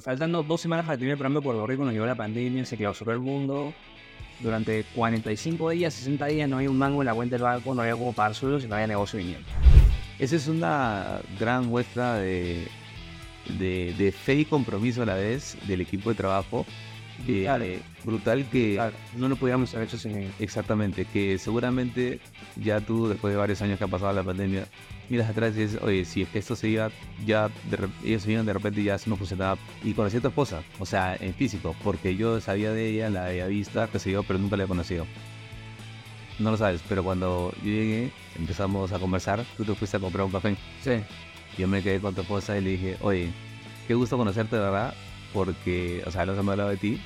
faltando dos semanas para terminar el programa de Puerto Rico, nos llegó la pandemia, se clausuró el mundo. Durante 45 días, 60 días, no había un mango en la cuenta del banco, no había como pagar sueldos y no había negocio viniendo. Esa es una gran muestra de, de fe y compromiso a la vez del equipo de trabajo. Claro. eh, brutal que Claro, no lo pudiéramos haber hecho sin Exactamente, que seguramente ya tú, después de varios años que ha pasado la pandemia, miras atrás y dices, oye, si es que esto se iba, ya de ellos se iban de repente y ya eso no funcionaba. Y conocí a tu esposa, o sea, en físico, porque yo sabía de ella, la había visto, que se yo, pero nunca la he conocido. No lo sabes, pero cuando yo llegué, empezamos a conversar, tú te fuiste a comprar un café. Sí. Yo me quedé con tu esposa y le dije, oye, qué gusto conocerte verdad, porque, o sea, no se me ha hablado de ti,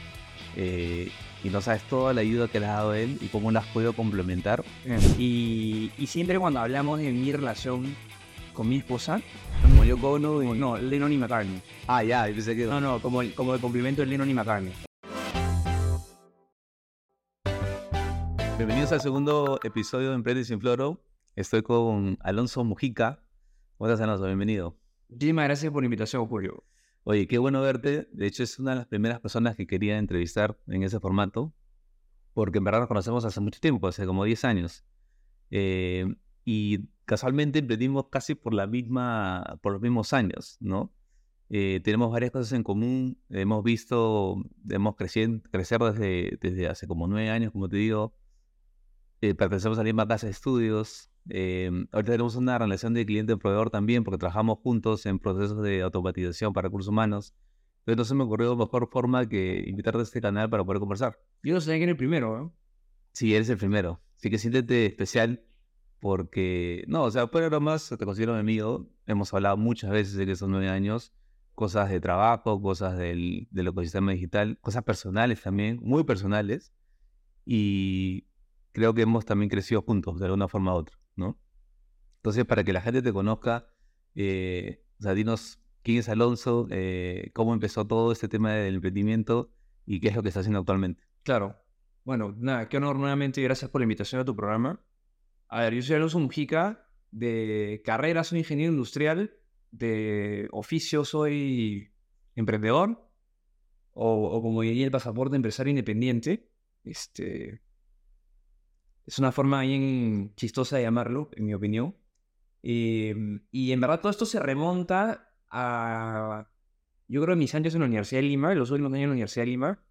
eh, y no sabes toda la ayuda que le ha dado él y cómo la has podido complementar. Y, y siempre cuando hablamos de mi relación con mi esposa, Como yo cono como, no, Lennon y McCartney. Ah, ya, pensé que... No, no, como el, como el complemento de Lennon y McCartney. Bienvenidos al segundo episodio de Emprende sin Floro. Estoy con Alonso Mujica. ¿Cómo estás, Alonso? Bienvenido. Muchísimas gracias por la invitación, Julio. Oye, qué bueno verte. De hecho, es una de las primeras personas que quería entrevistar en ese formato, porque en verdad nos conocemos hace mucho tiempo, hace como 10 años. Eh, y casualmente emprendimos casi por, la misma, por los mismos años, ¿no? Eh, tenemos varias cosas en común. Hemos visto, hemos crecido, crecer desde, desde hace como 9 años, como te digo. Eh, pertenecemos a la misma casa de estudios. Eh, ahorita tenemos una relación de cliente-proveedor también, porque trabajamos juntos en procesos de automatización para recursos humanos. Entonces no se me ocurrió mejor forma que invitarte a este canal para poder conversar. Yo no sabía que era el primero, ¿no? Sí, eres el primero. Así que siéntete especial porque, no, o sea, fuera más, te considero mi amigo. Hemos hablado muchas veces de que son nueve años, cosas de trabajo, cosas del, del ecosistema digital, cosas personales también, muy personales. Y creo que hemos también crecido juntos de alguna forma u otra, Entonces, para que la gente te conozca, eh, o sea, dinos quién es Alonso, eh, cómo empezó todo este tema del emprendimiento y qué es lo que está haciendo actualmente. Claro. Bueno, nada, qué honor nuevamente y gracias por la invitación a tu programa. A ver, yo soy Alonso Mujica, de carrera soy ingeniero industrial, de oficio soy emprendedor, o, o como diría el pasaporte, empresario independiente. Este, es una forma bien chistosa de llamarlo, en mi opinión. Eh, y en verdad todo esto se remonta a, yo creo, mis años en la Universidad de Lima, los últimos años en la Universidad de Lima.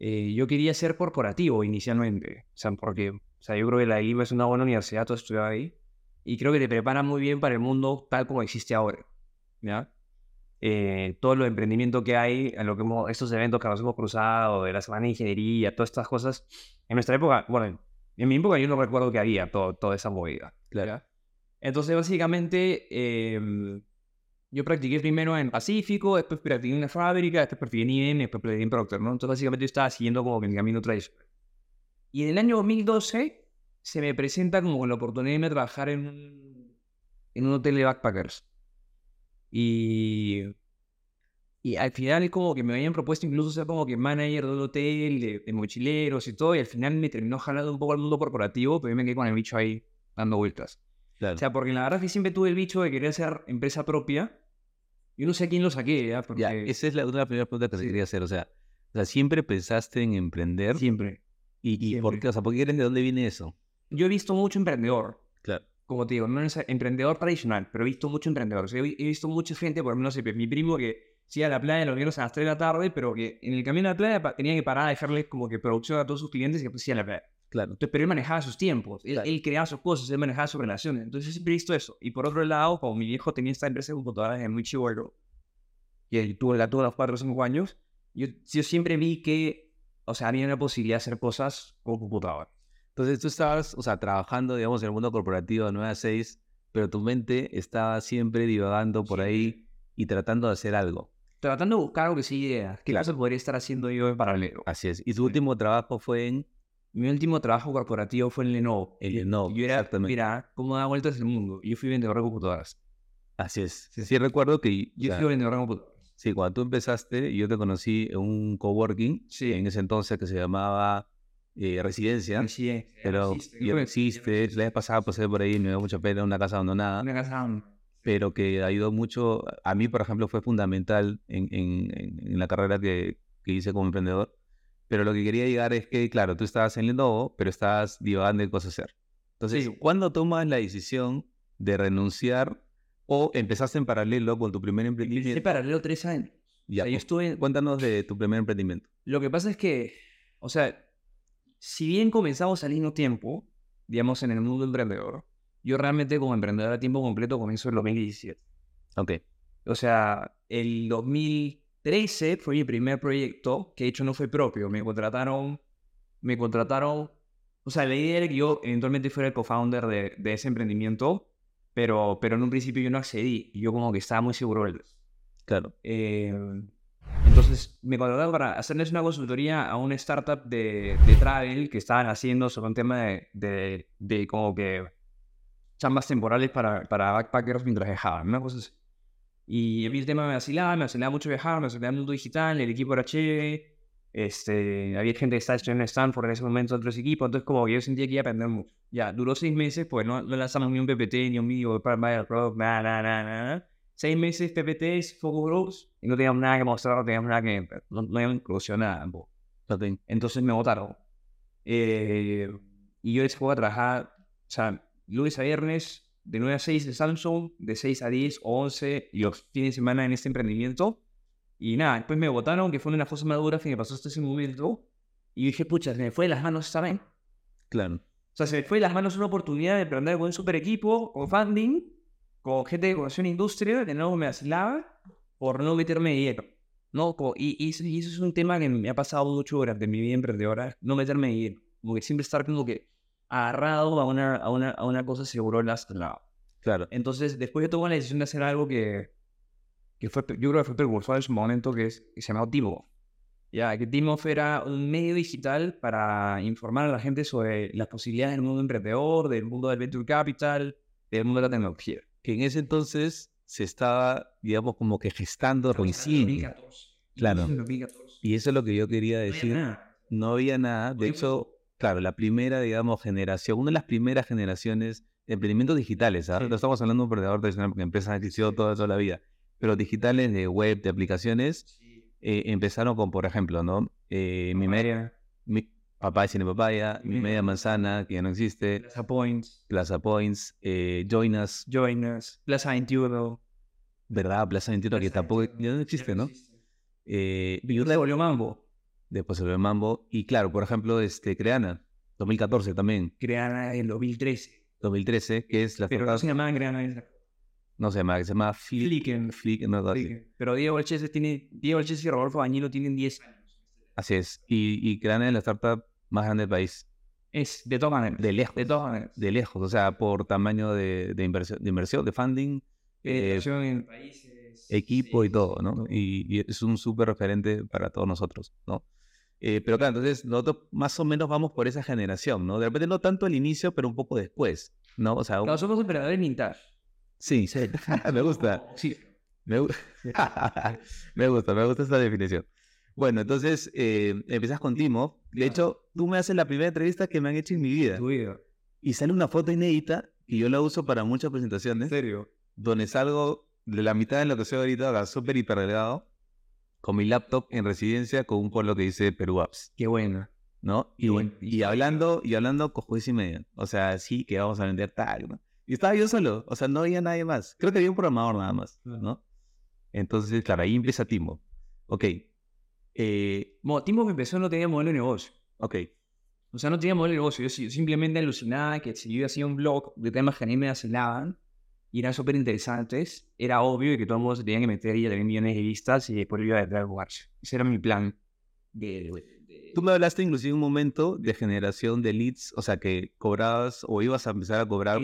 Eh, yo quería ser corporativo inicialmente. O sea, porque o sea, yo creo que la de Lima es una buena universidad, todo estudiado ahí. Y creo que te prepara muy bien para el mundo tal como existe ahora. ¿Ya? Eh, todo lo emprendimiento que hay, lo que hemos, estos eventos que nos hemos cruzado, de la semana de ingeniería, todas estas cosas. En nuestra época, bueno, en mi época yo no recuerdo que había todo, toda esa movida. Claro. Entonces, básicamente, eh, yo practiqué primero en Pacífico, después practiqué en una fábrica, después practiqué en IBM, después practiqué en Procter, ¿no? Entonces, básicamente, yo estaba siguiendo como que el camino tradicional. Y en el año 2012 se me presenta como con la oportunidad de trabajar en un, en un hotel de backpackers. Y, y al final, como que me habían propuesto incluso ser como que manager del hotel, de, de mochileros y todo, y al final me terminó jalando un poco al mundo corporativo, pero yo me quedé con el bicho ahí dando vueltas. Claro. O sea, porque la verdad es que siempre tuve el bicho de querer ser empresa propia. Yo no sé a quién lo saqué, ¿ya? Porque Ya, esa es la, una de las primeras preguntas que te Sí. quería hacer. O sea, o sea, siempre pensaste en emprender. siempre. ¿Y, y por siempre. qué? O sea, ¿por qué de dónde viene eso? Yo he visto mucho emprendedor, Claro. como te digo, no es emprendedor tradicional, pero he visto mucho emprendedor. O sea, he, he visto mucha gente, por ejemplo, no sé, mi primo que se iba a la playa los viernes a las 3 de la tarde, pero que en el camino a la playa tenía que parar a dejarle como que producción a todos sus clientes y después se iba a la playa. Claro. Entonces, pero él manejaba sus tiempos, él, Claro. él creaba sus cosas, él manejaba sus relaciones. Entonces, yo siempre he visto eso. Y por otro lado, como mi viejo tenía esta empresa de computadoras desde muy chivo, que tuvo, la tuvo a los 4 o 5 años, yo, yo siempre vi que, o sea, había una posibilidad de hacer cosas con computadora. Entonces tú estabas, o sea, trabajando, digamos, en el mundo corporativo de 9 a 6, pero tu mente estaba siempre divagando por ahí y tratando de hacer algo. Tratando de buscar algo que sí ideas. ¿Qué cosa podría estar haciendo yo en paralelo? Así es. Y tu último trabajo fue en Mi último trabajo corporativo fue en Lenovo. En Y- Lenovo, Yo era, exactamente. mira, cómo da vueltas el mundo. Yo fui vendedor de computadoras. Así es. Sí, recuerdo que Yo o sea, fui vendedor de computadoras. sí, cuando tú empezaste, yo te conocí en un coworking, Sí. en ese entonces que se llamaba eh, Residencia, Sí, eh, pero existe, ya no existe. La vez pasada pasé por ahí, me dio mucha pena, una casa abandonada. Una casa. Pero que ido mucho, a mí, por ejemplo, fue fundamental en, en- en- la carrera que, que hice como emprendedor. Pero lo que quería llegar es que, claro, tú estabas en Lenovo, pero estabas divagando en cosas hacer. Entonces, Sí. ¿cuándo tomas la decisión de renunciar o empezaste en paralelo con tu primer Empecé emprendimiento? paralelo tres años. Ya, o sea, yo estuve... Cuéntanos de tu primer emprendimiento. Lo que pasa es que, o sea, si bien comenzamos al mismo tiempo, digamos, en el mundo emprendedor, yo realmente como emprendedor a tiempo completo comienzo en 2017. Ok, O sea, el 2013 fue mi primer proyecto, que de hecho no fue propio. Me contrataron, me contrataron, o sea, la idea era que yo eventualmente fuera el co-founder de, de ese emprendimiento, pero, pero en un principio yo no accedí. y Yo como que estaba muy seguro del... claro. Eh, entonces me contrataron para hacerles una consultoría a una startup de, de travel que estaban haciendo sobre un tema de, de, de como que chambas temporales para, para backpackers mientras viajaban, una cosa así. Y a mí el tema me vacilaba, me vacilaba mucho viajar, me vacilaba el mundo digital, el equipo era chévere, este, había gente que estaba estudiando en Stanford en ese momento, otros equipos, entonces como yo sentía que iba a aprender mucho. Ya, duró seis meses, pues no, no lanzamos ni un PPT, ni un video para Mobile Product, nada, nada, nada, nada. Seis meses PPTs, focus groups, y no teníamos nada que mostrar, no teníamos nada que... No, no habíamos producido nada Entonces me votaron. Eh, y yo les puedo trabajar, o sea, lunes a viernes, de 9 a 6 en Samsung, de 6 a 10 o 11, y los fines de semana en este emprendimiento. Y nada, después me votaron, que fue una de las cosas más duras que me pasó hasta ese momento. Y dije, pucha, se me fue de las manos vez. claro. O sea, se me fue de las manos una oportunidad de emprender con un super equipo, con funding, con gente de conexión industria, de nuevo me vacilaba por no meterme de lleno. No, y, y eso y eso es un tema que me ha pasado mucho durante mi vida emprendedora, no meterme de lleno. Como que siempre estar como que agarrado a una, a una, a una cosa seguro el lado. Claro. Entonces, después yo tomé la decisión de hacer algo que, que fue, yo creo que fue precursor en su momento, que, es, que se llamaba Timo. Ya, que Timo era un medio digital para informar a la gente sobre las posibilidades del mundo emprendedor, del mundo del venture capital, del mundo de la tecnología. Que en ese entonces se estaba, digamos, como que gestando recién. 2014. Claro. En 2014. Y eso es lo que yo quería No había decir. nada. No había nada. De Oye, hecho, claro, la primera, digamos, generación, una de las primeras generaciones de emprendimientos digitales. ¿ah? Sí. No estamos hablando de un emprendedor tradicional porque empresas han existido toda, toda la vida. Pero digitales de web, de aplicaciones, eh, empezaron con, por ejemplo, ¿no? Eh, mi, media, mi papá tiene papaya, mi media manzana, que ya no existe, Plaza Points, Plaza Points, eh, Join Us, Join Us, Plaza 21. ¿verdad? Plaza 21, que tampoco 21, ya no existe, ¿no? existe. Eh, y Y una- volvió Mambo. Después se ve Mambo. Y claro, por ejemplo, este, Creana, 2014 también, Creada en 2013. 2013, que es la Pero no se llamaba Creana. esa. no se llama, se llama Flick, Flicken. Flick, no. Flicken. Pero Diego Olchese tiene, Diego Olchese y Rodolfo Bañilo tienen 10 años. Así es. Y, y Creana es la startup más grande del país, Es de todas maneras. de lejos, De todas maneras. de lejos, o sea, por tamaño de, de inversión, de inversión, de funding, eh, Inversión en países. equipo y todo, ¿no? Y, y es un súper referente para todos nosotros, ¿no? Eh, pero claro, entonces nosotros más o menos vamos por esa generación, ¿no? De repente no tanto al inicio, pero un poco después, ¿no? O sea, un- Claro, somos operadores vintage. sí, sí, me gusta. Sí. Me, me gusta, me gusta esta definición. Bueno, entonces eh, empiezas con Timo. De hecho, tú me haces la primera entrevista que me han hecho en mi vida. Tu vida. Y sale una foto inédita que yo la uso para muchas ¿En presentaciones, serio? donde salgo de la mitad de lo que soy ahorita, súper hiper delgado, con mi laptop en residencia, con un polo que dice Perú Apps, Qué buena. ¿no? Y, y hablando, y hablando con juez y media. O sea, sí, que vamos a vender tal, ¿no? Y estaba yo solo, o sea, no había nadie más. Creo que había un programador nada más. ¿no? Entonces, claro, ahí empieza Timo. Ok. Eh, Bueno, Timo que empezó no tenía modelo de negocio. ok. O sea, no tenía modelo de negocio. Yo simplemente alucinaba que si yo hacía un blog de temas que a mí me vacilaban y eran súper interesantes, era obvio que todo el mundo se tenía que meter y a tener millones de vistas y después iba a detrás jugarse. Ese era mi plan. De, de- de- Tú me hablaste inclusive un momento de generación de leads, o sea, que cobrabas o ibas a empezar a cobrar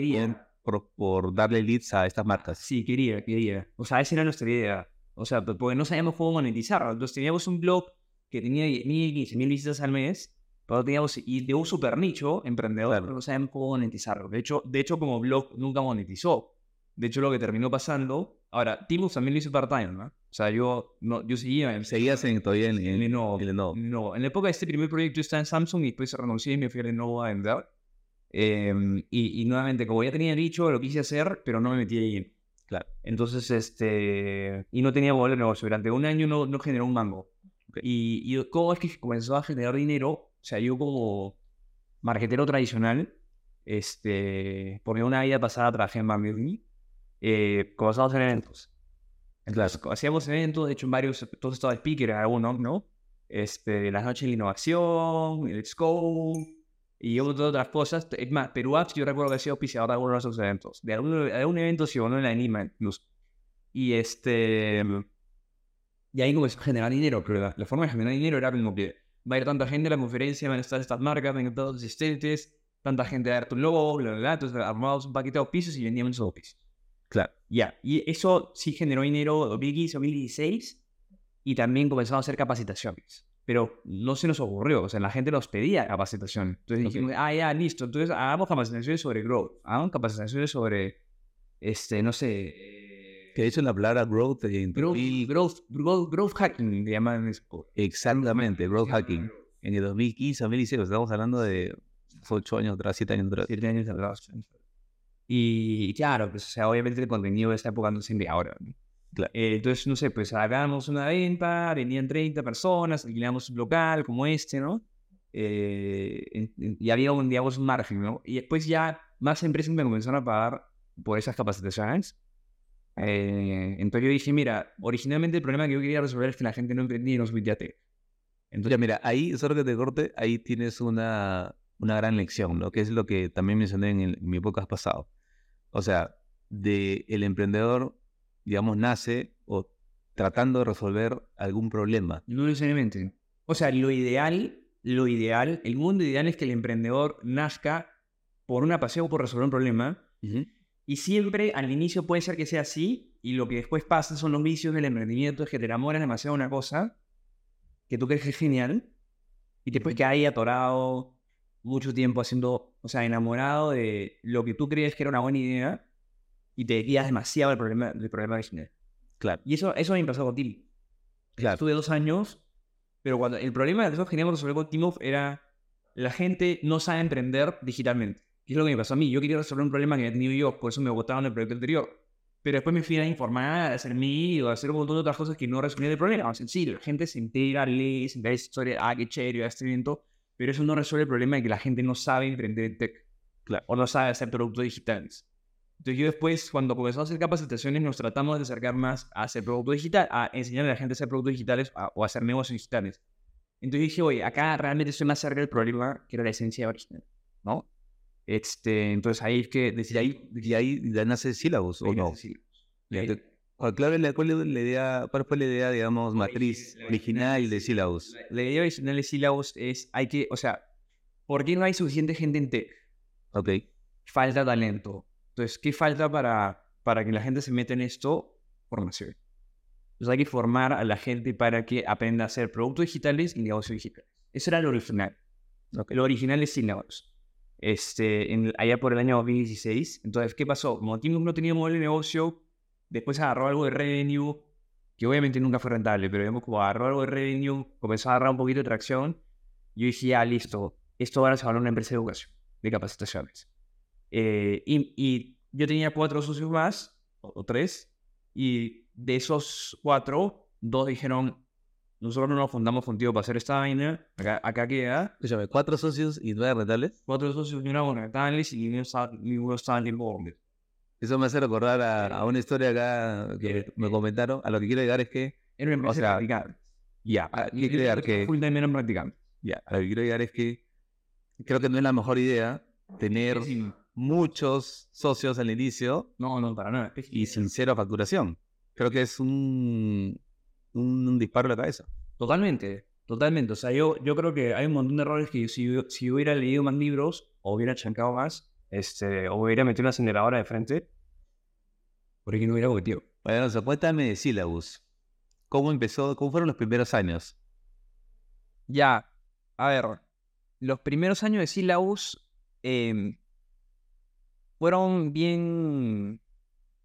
por, por darle leads a estas marcas. Sí, quería, quería. O sea, esa era nuestra idea. O sea, porque no sabíamos cómo monetizarlo. Entonces teníamos un blog que tenía 10.000, 15.000 visitas al mes, pero teníamos, y de un super nicho emprendedor, Claro. pero no sabíamos cómo monetizarlo. De hecho, de hecho, como blog nunca monetizó. De hecho, lo que terminó pasando, ahora, Timus también lo hizo part-time, ¿no? O sea, yo, no, yo seguía. Seguías en, todavía en, en- en Lenovo. en Lenovo. No, en la época de este primer proyecto yo estaba en Samsung y después renuncié y me fui a Lenovo a vender. Eh, y, y nuevamente, como ya tenía dicho, lo quise hacer, pero no me metí ahí. Claro. Entonces, este, y no tenía modelo de negocio. Durante un año no, no generó un mango. Y, y cómo es que comenzó a generar dinero, o sea, yo como marketero tradicional, este, porque una vida pasada trabajé en Bambi, eh, comenzamos hacer eventos. Entonces, hacíamos eventos, de hecho, en varios, todos estaba speaker, algunos, ¿no? Este, las noches de la innovación, el Let's Go, y otras cosas. Es más, Perú Apps, yo recuerdo que ha sido auspiciador de algunos de esos eventos. De algún, de algún evento, si uno en la Anima, incluso. Y este. Y ahí comenzó a generar dinero, pero la, forma de generar dinero era como que va a ir tanta gente a la conferencia, van a estar estas marcas, van a estar los asistentes, tanta gente a dar tu logo, bla, bla, bla. Entonces armamos un paquete de auspicios y vendíamos esos auspicios. Claro. Ya, y eso sí generó dinero 2015, 2016 y también comenzamos a hacer capacitaciones. Pero no se nos ocurrió, o sea, la gente nos pedía capacitación. Entonces dijimos, ah, ya, listo. Entonces hagamos capacitaciones sobre growth, hagamos capacitaciones sobre, este, no sé, eh, Que hecho la palabra growth en growth, 2000 growth, growth, growth hacking, le llaman eso. Exactamente, growth hacking. En el 2015, 2016, estamos hablando de 8 años atrás, 7 años atrás. Siete años atrás. Y claro, pues, o sea, obviamente el contenido de esa época no de ahora. ¿no? Claro. Eh, entonces, no sé, pues hagamos una venta, venían 30 personas, alquilamos un local como este, ¿no? Eh, en- en- y había un, digamos, un margen, ¿no? Y después ya más empresas me comenzaron a pagar por esas capacitaciones. Eh, entonces yo dije, mira, originalmente el problema que yo quería resolver es que la gente no emprendía y no subía tech. Entonces, Ya, mira, ahí, solo que te corte, ahí tienes una, una gran lección, ¿no? Que es lo que también mencioné en, el- en mi podcast pasado. O sea, de el emprendedor, digamos, nace o tratando de resolver algún problema. No necesariamente. O sea, lo ideal, lo ideal, el mundo ideal es que el emprendedor nazca por una pasión o por resolver un problema. Y siempre al inicio puede ser que sea así, y lo que después pasa son los vicios del emprendimiento, es que te enamoras demasiado de una cosa que tú crees que es genial, y después que ahí atorado mucho tiempo haciendo, o sea, enamorado de lo que tú crees que era una buena idea, y te guías demasiado del problema, del problema original. Claro, Y eso, eso me pasó con Tim. claro. Estuve dos años, pero cuando el problema que nosotros queríamos resolver con Off era la gente no sabe emprender digitalmente. Y es lo que me pasó a mí. Yo quería resolver un problema que había tenido yo, por eso me botaron el proyecto anterior. Pero después me fui a informar, a hacer mí, o a hacer un montón de otras cosas que no resolvían el problema. Sencillo, la gente se entera, lee, se entera historia, ah, qué chévere, este evento, pero eso no resuelve el problema de que la gente no sabe emprender en tech. Claro. O no sabe hacer productos digitales. Entonces yo después, cuando comenzamos a hacer capacitaciones, nos tratamos de acercar más a hacer productos digitales, a enseñarle a la gente a hacer productos digitales a- o a hacer negocios digitales. Entonces dije, oye, acá realmente estoy más cerca del problema que era la esencia original, ¿no? Este, entonces ahí es que decidí... ahí, y ahí ya nace Syllabus, ¿o no? Sí. ¿Cuál, claro, la- cuál, es la idea, ¿Cuál fue la idea, digamos, matriz la original de Syllabus? La, idea original de Syllabus es, hay que, o sea, ¿por qué no hay suficiente gente en tech? Ok, Falta talento. Entonces, ¿qué falta para, para que la gente se meta en esto? Formación. Entonces hay que formar a la gente para que aprenda a hacer productos digitales y negocios digitales. Eso era lo original. ok. Lo original es Syllabus. Este, en- allá por el año 2016. Entonces, ¿qué pasó? Como Team no tenía modelo de negocio, después agarró algo de revenue, que obviamente nunca fue rentable, pero digamos como agarró algo de revenue, comenzó a agarrar un poquito de tracción. Yo dije, ya, listo, esto ahora se va a una empresa de educación, de capacitaciones. Eh, y, y yo tenía cuatro socios más, o, o tres, y de esos cuatro, dos dijeron, nosotros no nos fundamos contigo para hacer esta vaina, acá, acá queda. Escúchame, cuatro socios y nueve rentables. Cuatro socios y una monetales y ninguno estaba en el board. Eso me hace recordar a, a una historia acá que me comentaron. A lo que quiero llegar es que, Era una O sea, de practicantes. ya, a- quiero llegar que, Full time eran practicantes. ya, a lo que quiero llegar es que creo que no es la mejor idea tener Sí. muchos socios al inicio No, no, para nada. y sin cero facturación. Creo que es un, un disparo a la cabeza. Totalmente, totalmente. O sea, yo, yo creo que hay un montón de errores que si, si hubiera leído más libros o hubiera chancado más, este, o hubiera metido una aceleradora de frente, por aquí no hubiera cometido. Bueno, Alonso, cuéntame de Syllabus. ¿Cómo empezó? ¿Cómo fueron los primeros años? Ya, a ver, los primeros años de Syllabus em, fueron bien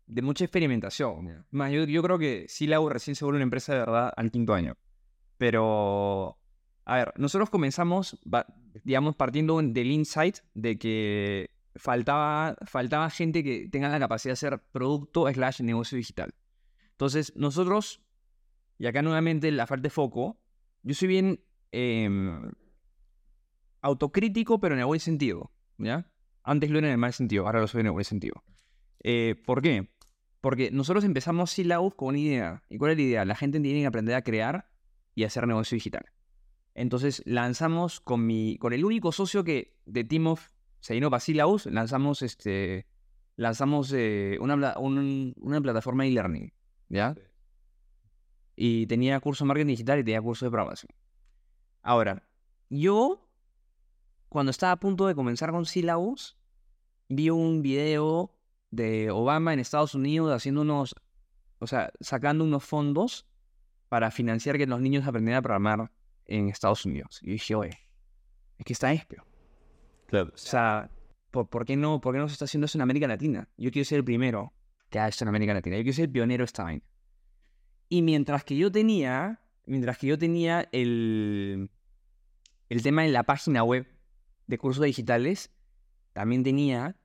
de mucha experimentación. Más, yo, yo creo que Syllabus recién se vuelve una empresa de verdad al quinto año. Pero, a ver, nosotros comenzamos, digamos, partiendo del insight de que faltaba, faltaba gente que tenga la capacidad de hacer producto slash negocio digital. Entonces, nosotros, y acá nuevamente la falta de foco, yo soy bien em, autocrítico, pero en el buen sentido, ¿ya? Antes lo era en el mal sentido, ahora lo soy en el buen sentido. Eh, ¿Por qué? Porque nosotros empezamos Silaus con una idea. ¿Y cuál es la idea? La gente tiene que aprender a crear y hacer negocio digital. Entonces lanzamos con, mi, con el único socio que de Team of se vino para Silaus, lanzamos, este, lanzamos eh, una, una plataforma de e-learning. ¿Ya? Y tenía curso de marketing digital y tenía curso de programación. Ahora, yo, cuando estaba a punto de comenzar con Silaus, vi un video de Obama en Estados Unidos haciendo unos, o sea, sacando unos fondos para financiar que los niños aprendieran a programar en Estados Unidos. Y dije, oye, es que está espio. Claro. O sea, ¿por, qué no, ¿por qué no se está haciendo eso en América Latina? Yo quiero ser el primero que haga esto en América Latina. Yo quiero ser el pionero esta vaina. Y mientras que yo tenía, mientras que yo tenía el, el tema en la página web de cursos digitales, también tenía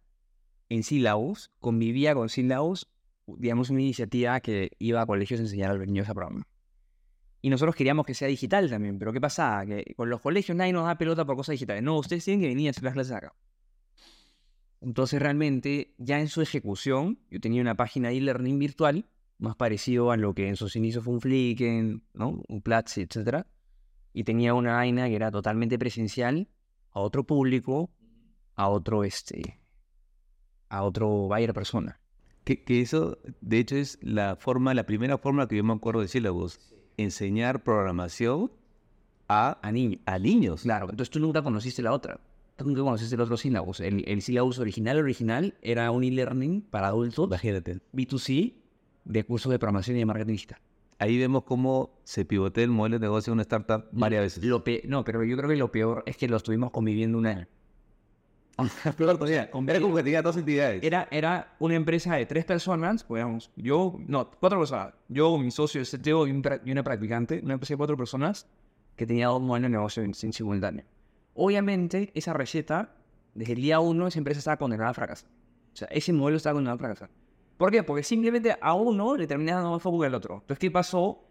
en Silaus, convivía con Silaus, digamos, una iniciativa que iba a colegios a enseñar a los niños a programar. Y nosotros queríamos que sea digital también, pero ¿qué pasaba? Que con los colegios nadie nos da pelota por cosas digitales. No, ustedes tienen que venir a hacer las clases acá. Entonces realmente ya en su ejecución yo tenía una página de e-learning virtual más parecido a lo que en sus inicios fue un Flickr, ¿no? un Platzi, etc. Y tenía una vaina que era totalmente presencial a otro público, a otro este, a otro buyer persona. Que, que, eso, de hecho, es la forma, la primera forma que yo me acuerdo de sílabos. Enseñar programación a, a, a niños. Claro, entonces tú nunca conociste la otra. Tú nunca conociste el otro sílabos. El, el sílabus original, original, era un e-learning para adultos. Imagínate. B2C, de cursos de programación y de marketing digital. Ahí vemos cómo se pivotea el modelo de negocio de una startup varias veces. Lo no, pero yo creo que lo peor es que lo estuvimos conviviendo un año. Que tenía dos entidades. Era, era una empresa de tres personas, digamos, yo, no, cuatro personas. Yo, mi socio, el CTO y, una practicante, una empresa de cuatro personas que tenía dos modelos de negocio en, simultáneo. Obviamente, esa receta, desde el día uno, esa empresa estaba condenada a fracasar. O sea, ese modelo estaba condenado a fracasar. ¿Por qué? Porque simplemente a uno le terminaba dando más foco que al otro. Entonces, ¿qué pasó?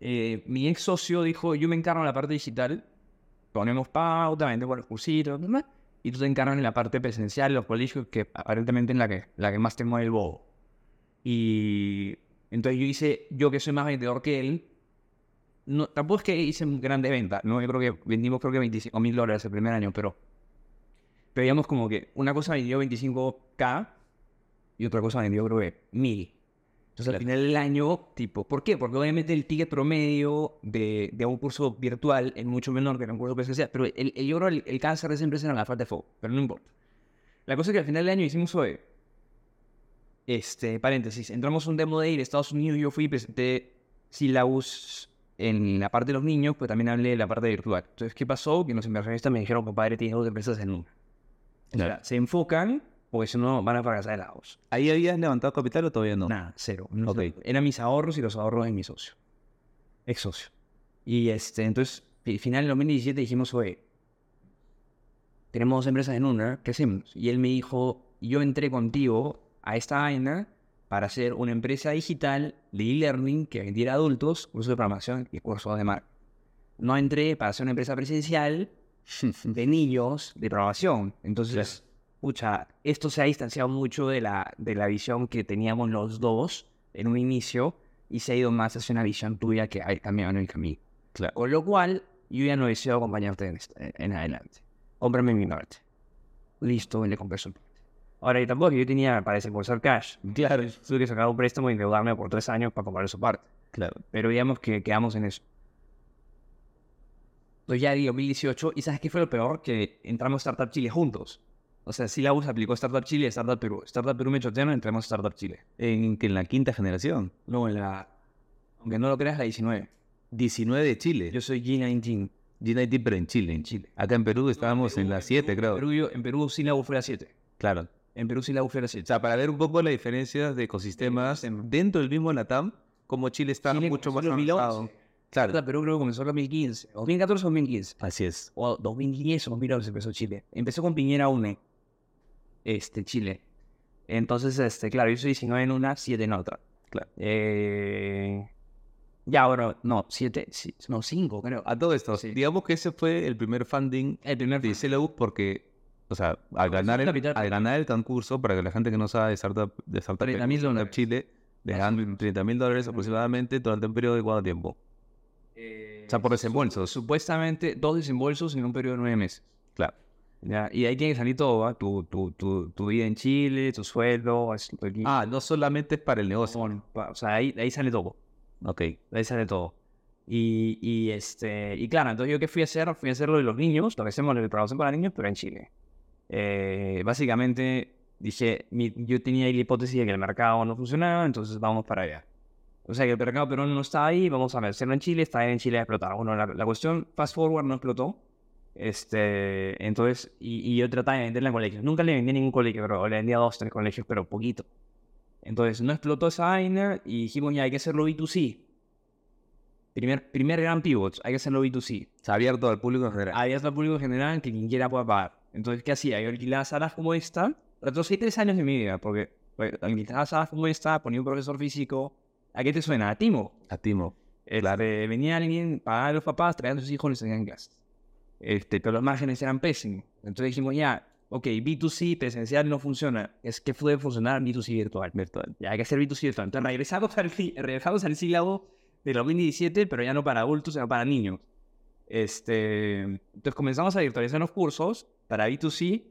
Eh, mi ex socio dijo, yo me encargo de la parte digital, ponemos pauta, vendemos los cursitos, demás y tú te encargas en la parte presencial, los colegios, que aparentemente es la que, la que más te mueve el bobo. Y entonces yo hice, yo que soy más vendedor que él, no, tampoco es que hice un grande venta, ¿no? Yo creo que vendimos creo que 25 mil dólares el primer año, pero, pero digamos como que una cosa vendió 25k y otra cosa vendió creo que 1000. Entonces, al final del año, tipo, ¿por qué? Porque obviamente el ticket promedio de, de un curso virtual es mucho menor que en un curso presencial, pero el, el, yo creo el, el cáncer de esa empresa era la falta de foco, pero no importa. La cosa es que al final del año hicimos hoy, este, paréntesis, entramos un demo de ir a Estados Unidos, yo fui y presenté Silabus en la parte de los niños, pero también hablé de la parte virtual. Entonces, ¿qué pasó? Que los inversionistas me dijeron, compadre, tienes dos empresas en una. O sea, se enfocan porque si no van a fracasar de lados. ¿Ahí habías levantado capital o todavía no? Nada, cero. Eran mis ahorros y los ahorros de mi socio. Ex socio. Y este, entonces, final del 2017 dijimos, oye, tenemos dos empresas en una, ¿qué hacemos? Y él me dijo, yo entré contigo a esta vaina para hacer una empresa digital de e-learning que vendiera adultos cursos de programación y cursos de marca. No entré para hacer una empresa presencial de niños de programación. Entonces, pucha, esto se ha distanciado mucho de la, de la visión que teníamos los dos en un inicio y se ha ido más hacia una visión tuya que hay también en el camino. Claro. Con lo cual, yo ya no deseo acompañarte en, en adelante. Cómprame mi norte. Listo, le compré su parte. Ahora, y tampoco yo tenía para desembolsar cash. Claro. Tuve que sacar un préstamo y endeudarme por tres años para comprar su parte. Claro. Pero digamos que quedamos en eso. Entonces ya di 2018 y ¿sabes qué fue lo peor? Que entramos a Startup Chile juntos. O sea, Silabus aplicó Startup Chile y Startup Perú. Startup Perú me chotearon, entramos a Startup Chile. ¿En, en la quinta generación? No, en la... Aunque no lo creas, la 19. 19 de Chile. Yo soy G19. G19, pero en Chile. En Chile. Acá en Perú estábamos en, la 7, creo. En Perú, en Perú Silabus fue la 7. Claro. En Perú Silabus fue la 7. O sea, para ver un poco la diferencia de ecosistemas dentro del mismo LATAM, como Chile está mucho más avanzado. Claro. Perú creo que comenzó en 2015. 2014 o 2015. Así es. O 2010 o 2011 empezó Chile. Empezó con Piñera UNE este, Chile. Entonces, este, claro, yo soy 19 en una, 7 en otra. Claro. Eh, ya, bueno, no, 7, no, 5 creo. A todo esto, Sí. digamos que ese fue el primer funding El primer de Celebus porque, o sea, al ganar, el, al ganar el concurso, para que la gente que no sabe de Startup, de startup 30 mil Startup dólares. Chile, le dan menos. 30 mil dólares aproximadamente durante un periodo de cuánto tiempo. Eh, O sea, por desembolsos. Supuestamente dos desembolsos en un periodo de 9 meses. Claro. ¿Ya? Y ahí tiene que salir todo, ¿va? Tu, tu, tu, tu vida en Chile, tu sueldo, Ah, no solamente es para el negocio. pa- o sea, ahí, ahí sale todo. Ok. Ahí sale todo. Y, y, este, y claro, entonces yo qué fui a hacer, fui a hacer lo de los niños, lo que hacemos de programación para niños, pero en Chile. Eh, básicamente dije, mi- yo tenía ahí la hipótesis de que el mercado no funcionaba, entonces vamos para allá. O sea que el mercado peruano no está ahí, vamos a hacerlo en Chile, está en Chile a explotar. Bueno, la, la cuestión, fast forward, no explotó. Este, entonces, y, y yo trataba de venderla en colegios. Nunca le vendí a ningún colegio, pero le vendí a dos, tres colegios, pero poquito. Entonces, no explotó esa vaina y dijimos, ya hay que hacerlo B2C. Primer, primer gran pivot, hay que hacerlo B2C. Está abierto al público en general. Había al público general que quien quiera pueda pagar. Entonces, ¿qué hacía? Yo alquilaba salas como esta. Retrocedí tres años de mi vida, porque pues, alquilaba salas como esta, ponía un profesor físico. ¿A qué te suena? A Timo. A Timo. Este, venía alguien, pagaba a los papás, traían a sus hijos, les enseñaban clases. Este, pero los márgenes eran pésimos. Entonces dijimos, ya, ok, B2C presencial no funciona. Es que puede funcionar B2C virtual. Virtual. Ya hay que hacer B2C virtual. Entonces regresamos al, regresamos al sílabo de 2017, pero ya no para adultos, sino para niños. Este, entonces comenzamos a virtualizar los cursos para B2C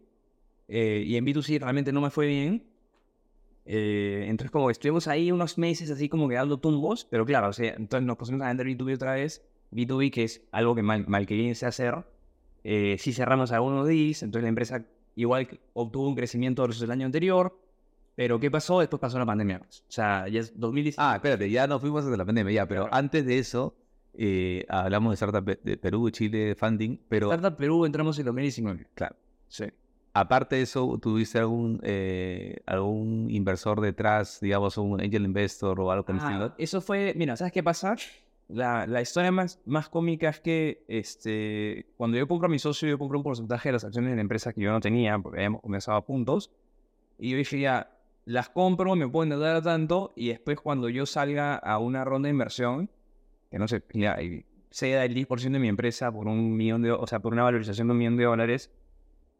eh, y en B2C realmente no me fue bien. Eh, entonces como estuvimos ahí unos meses así como que dando tumbos, pero claro, o sea, entonces nos pusimos a vender B2B otra vez, B2B que es algo que mal, mal que bien sé hacer. Eh, sí cerramos algunos deals, entonces la empresa igual obtuvo un crecimiento versus el año anterior, pero ¿qué pasó? Después pasó la pandemia. O sea, ya es 2019. Ah, espérate, ya nos fuimos desde la pandemia, ya, pero Claro. antes de eso, eh, hablamos de Startup de- Perú, Chile, funding, pero Startup Perú entramos en 2019. claro. Sí. Aparte de eso, ¿tuviste algún, eh, algún inversor detrás, digamos, un angel investor o algo Ah, eso fue, mira, ¿sabes qué pasa? La, la historia más, más cómica es que este, cuando yo compro a mi socio, yo compro un porcentaje de las acciones de la empresa que yo no tenía, porque habíamos comenzado a puntos. Y yo dije, ya, las compro, me pueden dar tanto, y después cuando yo salga a una ronda de inversión, que no sé, ya, ceda el 10% de mi empresa por un millón de, o sea, por una valorización de un millón de dólares,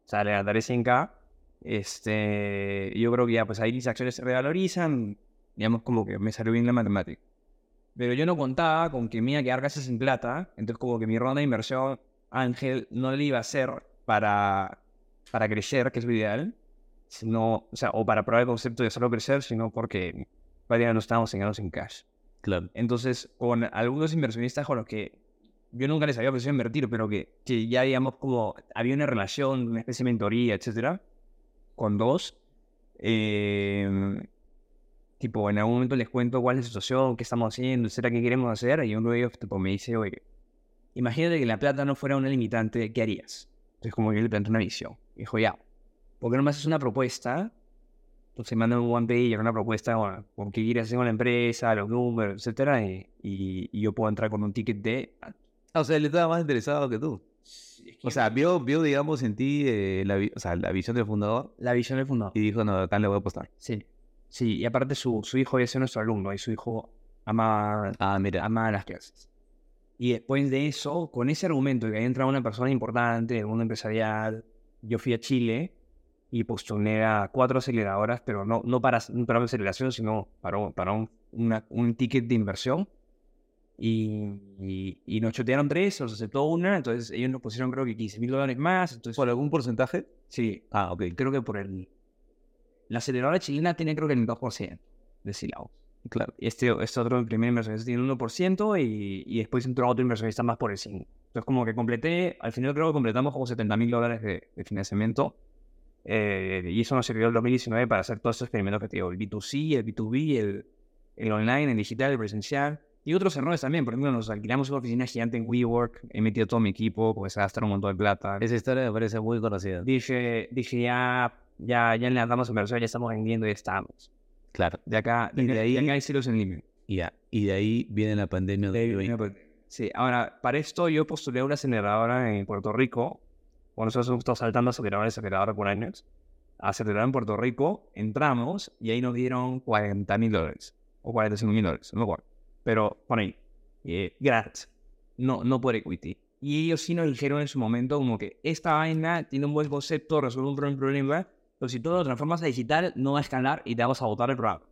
o sea, le daré 100k, este, yo creo que ya, pues ahí mis acciones se revalorizan, digamos, como que me salió bien la matemática. Pero yo no contaba con que me iba a quedar casi sin plata, entonces como que mi ronda de inversión, Ángel, no le iba a ser para, para crecer, que es lo ideal, sino, o sea, o para probar el concepto de solo crecer, sino porque prácticamente no estábamos engañados en cash. Claro. Entonces, con algunos inversionistas con los que yo nunca les había ofrecido invertir, pero que, que ya, digamos, como había una relación, una especie de mentoría, etcétera, con dos, eh, tipo, en algún momento les cuento cuál es la situación, qué estamos haciendo, etcétera, qué queremos hacer, y uno de ellos, tipo, me dice, oye, imagínate que la plata no fuera una limitante, ¿qué harías? Entonces, como yo le planteé una visión. Y dijo, ya, ¿por qué no me haces una propuesta? Entonces mandan un one page, una propuesta, bueno, con qué quieres hacer con la empresa, los números, etcétera, y, y- y yo puedo entrar con un ticket de... Ah, o sea, él estaba más interesado que tú. O sea, vio, vio digamos, en ti eh, la, o sea, la visión del fundador la visión del fundador. y dijo, no, acá le voy a apostar. Sí. Sí, y aparte su, su hijo es nuestro alumno, y su hijo ama, Ah, mira. ama las clases. Y después de eso, con ese argumento de que había entrado una persona importante del mundo empresarial, yo fui a Chile y postulé a cuatro aceleradoras, pero no, no para, para una aceleración, sino para, para un, una- un ticket de inversión. Y, y, y nos chotearon tres, nos aceptó una, entonces ellos nos pusieron creo que 15 mil dólares más. Entonces, ¿Por algún porcentaje? sí, Ah, ok. creo que por el... La aceleradora chilena tiene creo que el 2% de Silao. Claro. Este, este otro primer inversionista tiene un 1% y, y después entró otro inversionista más por el 5%. Entonces como que completé, al final creo que completamos como 70 mil dólares de, de financiamiento. eh, y eso nos sirvió en 2019 para hacer todos estos experimentos que te digo, el B2C, el B2B, el, el online, el digital, el presencial. Y otros errores también, por ejemplo, nos alquilamos una oficina gigante en WeWork, he metido todo mi equipo, porque se gastaron un montón de plata. Esa historia me parece muy conocida. Dije, dije ya, ya, ya le damos inversión, ya estamos vendiendo y estamos. Claro. De acá, Y de, de ahí, ahí- de acá hay ceros en límite. Y ya. Y de ahí viene la pandemia de De- 2020. Sí, ahora, para esto yo postulé a una aceleradora en Puerto Rico. Bueno, nosotros hemos estado saltando aceleradores, aceleradores por años. a acelerar en Puerto Rico, entramos y ahí nos dieron 40 mil dólares o 45 mil dólares, no me acuerdo. Pero por ahí, eh, gratis, no, no por equity. Y ellos sí nos dijeron en su momento como que esta vaina tiene un buen concepto, resuelve un problema, pero si todo lo transformas a digital, no va a escalar y te vamos a botar el programa.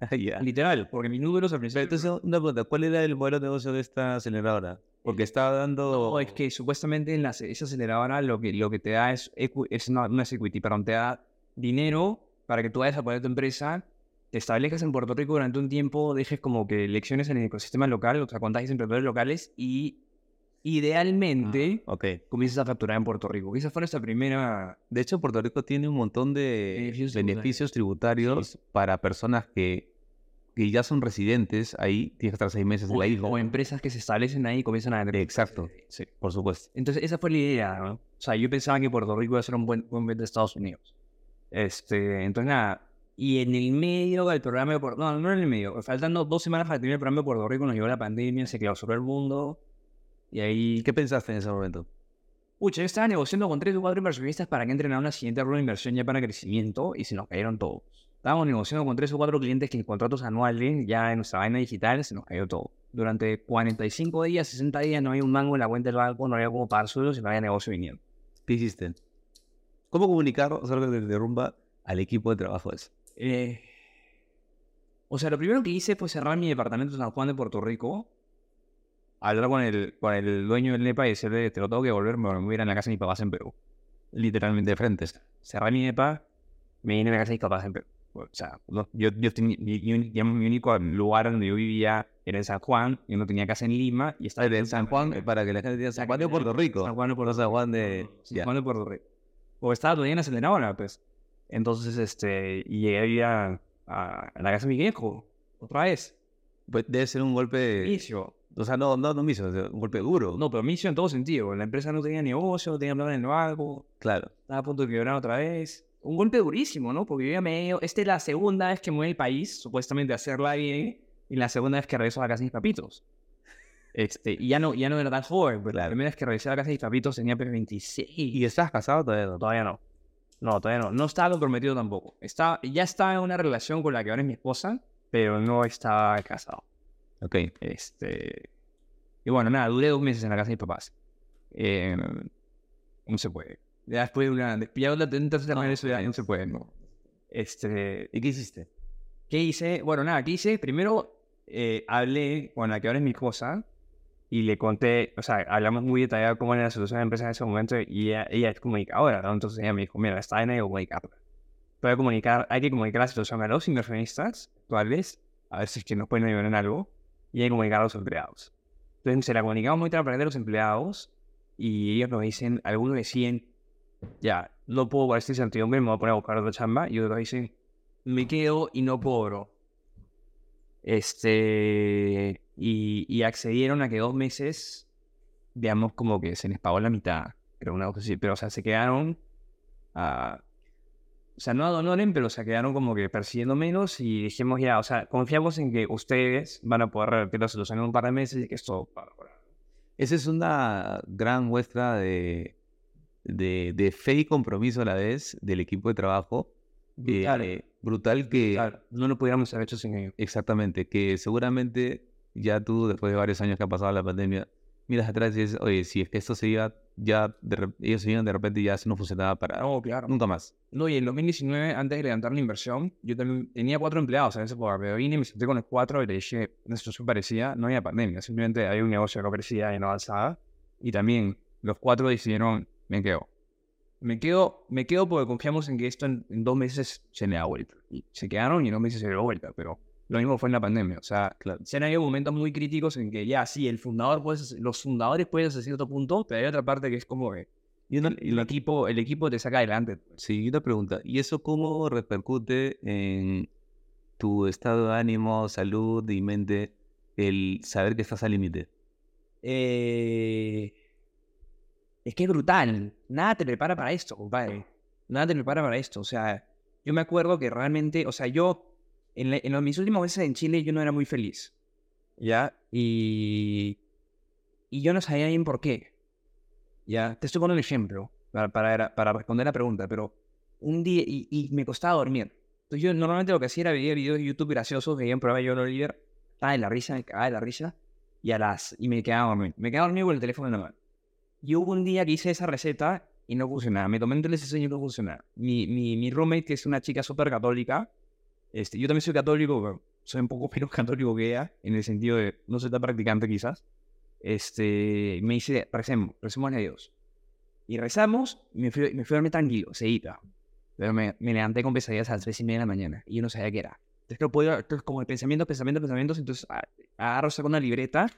Literal, porque mis números al principio... Entonces, una pregunta, ¿cuál era el modelo de negocio de esta aceleradora? Porque estaba dando... No, es que supuestamente en la, esa aceleradora lo que, lo que te da es, es no, no es equity, perdón, te da dinero para que tú vayas a poner tu empresa, te establezcas en Puerto Rico durante un tiempo, dejes como que lecciones en el ecosistema local, o sea, contagies emprendedores locales y idealmente Ok. comiences a facturar en Puerto Rico. Esa fue nuestra primera... De hecho, Puerto Rico tiene un montón de Beneficios beneficios, tributarios para personas que, que ya son residentes ahí, tienes que estar seis meses en O, la isla. o empresas que se establecen ahí y comienzan a. Exacto, sí, por supuesto. Entonces, esa fue la idea, ¿no? O sea, yo pensaba que Puerto Rico iba a ser un buen, buen de Estados Unidos. Este, entonces, nada. Y en el medio del programa de Puerto No, no en el medio. Faltando dos semanas para terminar el programa de Puerto Rico, nos llegó la pandemia, se clausuró el mundo. Y ahí... ¿Qué pensaste en ese momento? Pucha, yo estaba negociando con tres o cuatro inversionistas para que entren a una siguiente ronda de inversión ya para crecimiento y se nos cayeron todos. Estábamos negociando con tres o cuatro clientes que en contratos anuales, ya en nuestra vaina digital, se nos cayó todo. Durante 45 días, 60 días, no había un mango en la cuenta del banco, no había cómo pagar sueldos y no había negocio viniendo. ¿Qué hiciste? ¿Cómo comunicar, solo que te derrumba, al equipo de trabajo ese? Eh, o sea, lo primero que hice fue cerrar mi departamento en San Juan de Puerto Rico, hablar con el, con el dueño del NEPA y decirle, te lo tengo que devolver, me voy a ir a la casa de mis papás en Perú. Literalmente de frente. Cerré mi NEPA, me vine a la casa de mis papás en Perú. O sea, no- yo, yo tenía, mi, mi- mi- único lugar donde yo vivía era en San Juan, yo no tenía casa en Lima y estaba En San Juan, para que la gente diga, San Juan de Puerto Rico. San Juan de Puerto San Juan de... San. Juan de Puerto Rico. O estaba todavía en aceleradora, pues. Entonces, este, y llegué a, a la casa de mi viejo, otra vez. Pues debe ser un golpe... Inicio. O sea, no, no, no me hizo, un golpe duro. No, pero inicio en todo sentido. La empresa no tenía negocio, no tenía plan en el banco, Claro. estaba a punto de quebrar otra vez. Un golpe durísimo, ¿no? Porque yo ya me... Esta es la segunda vez que me voy al país, supuestamente a hacerla bien, y la segunda vez que regreso a la casa de mis papitos. Este, y ya no, ya no era tan joven, pero la Claro. primera vez que regresé a la casa de mis papitos tenía pues, 26. ¿Y estás casado todavía? no? Todavía no. No, todavía no. No estaba comprometido tampoco. Estaba, ya estaba en una relación con la que ahora es mi esposa, pero no estaba casado. Ok. Este. Y bueno, nada, duré dos meses en la casa de mis papás. Eh, no se puede. Ya después de una. después Ya la vez eso ya no se puede, no. Este. ¿Y qué hiciste? ¿Qué hice? Bueno, nada, ¿qué hice? Primero eh, hablé con la que ahora es mi esposa y le conté, o sea, hablamos muy detallado cómo era la situación de la empresa en ese momento y ella, ella es comunicadora, ¿no? Entonces ella me dijo, mira, está en hay que comunicarla. Pero hay que comunicar, hay que comunicar la situación a los inversionistas actuales, a ver si es que nos pueden ayudar en algo, y que comunicar a los empleados. Entonces se la comunicamos muy transparente a los empleados y ellos nos dicen, algunos decían, ya, no puedo por esta incertidumbre, me voy a poner a buscar otra chamba, y otros dicen, me quedo y no cobro. Este, y, y accedieron a que dos meses, digamos, como que se les pagó la mitad, pero una pero o sea, se quedaron a, o sea, no a donoren, pero se quedaron como que persiguiendo menos y dijimos ya, o sea, confiamos en que ustedes van a poder revertir la solución en un par de meses y que esto va. Esa es una gran muestra de, de, de fe y compromiso a la vez del equipo de trabajo. Brutal, eh, brutal que... brutal. No lo pudiéramos haber hecho sin ellos. Exactamente, que seguramente ya tú, después de varios años que ha pasado la pandemia, miras atrás y dices, oye, si es que esto se iba, ya de ellos se iban de repente y ya eso no funcionaba para No, claro. nunca más. No, y en 2019, antes de levantar la inversión, yo también tenía cuatro empleados en ese lugar, pero vine y me senté con los cuatro y le dije, una situación parecida, no había pandemia, simplemente había un negocio que no crecía y no avanzaba. Y también los cuatro decidieron, me quedo. Me quedo, me quedo porque confiamos en que esto en, en dos meses se le da vuelta. Y se quedaron y en dos meses se le dio vuelta, pero lo mismo fue en la pandemia. O sea, Claro. se han habido momentos muy críticos en que ya, sí, el fundador puede, los fundadores pueden hasta cierto punto, pero hay otra parte que es como que Y una, el, equipo, el equipo te saca adelante. sí, y una pregunta, ¿y eso cómo repercute en tu estado de ánimo, salud y mente el saber que estás al límite? Eh, es que es brutal. Nada te prepara para esto, compadre. Nada te prepara para esto. O sea, yo me acuerdo que realmente, o sea, yo, en, la- en los- mis últimos meses en Chile, yo no era muy feliz. ¿Ya? Y, y yo no sabía bien por qué. ¿Ya? Te estoy poniendo un ejemplo para, para, para responder la pregunta, pero un día, y, y me costaba dormir. Entonces yo normalmente lo que hacía era ver videos de YouTube graciosos, veía un programa de John Oliver, estaba de la risa, me cagaba de la risa, y a las, y me quedaba dormido. Me quedaba dormido con el teléfono en la mano. Y hubo un día que hice esa receta y no funcionaba. Me tomé un telediseño y no funcionaba. Mi, mi, mi roommate, que es una chica súper católica, este, yo también soy católico, pero soy un poco menos católico que ella, en el sentido de no soy tan practicante quizás. Este, me dice, recemos, recemos a Dios. Y rezamos, y me fui, me fui a dormir tranquilo, seguida. Pero me, me levanté con pesadillas a las 3 y media de la mañana y yo no sabía qué era. Entonces, no podía, entonces como el pensamiento, pensamiento, pensamientos, entonces agarro, saco una libreta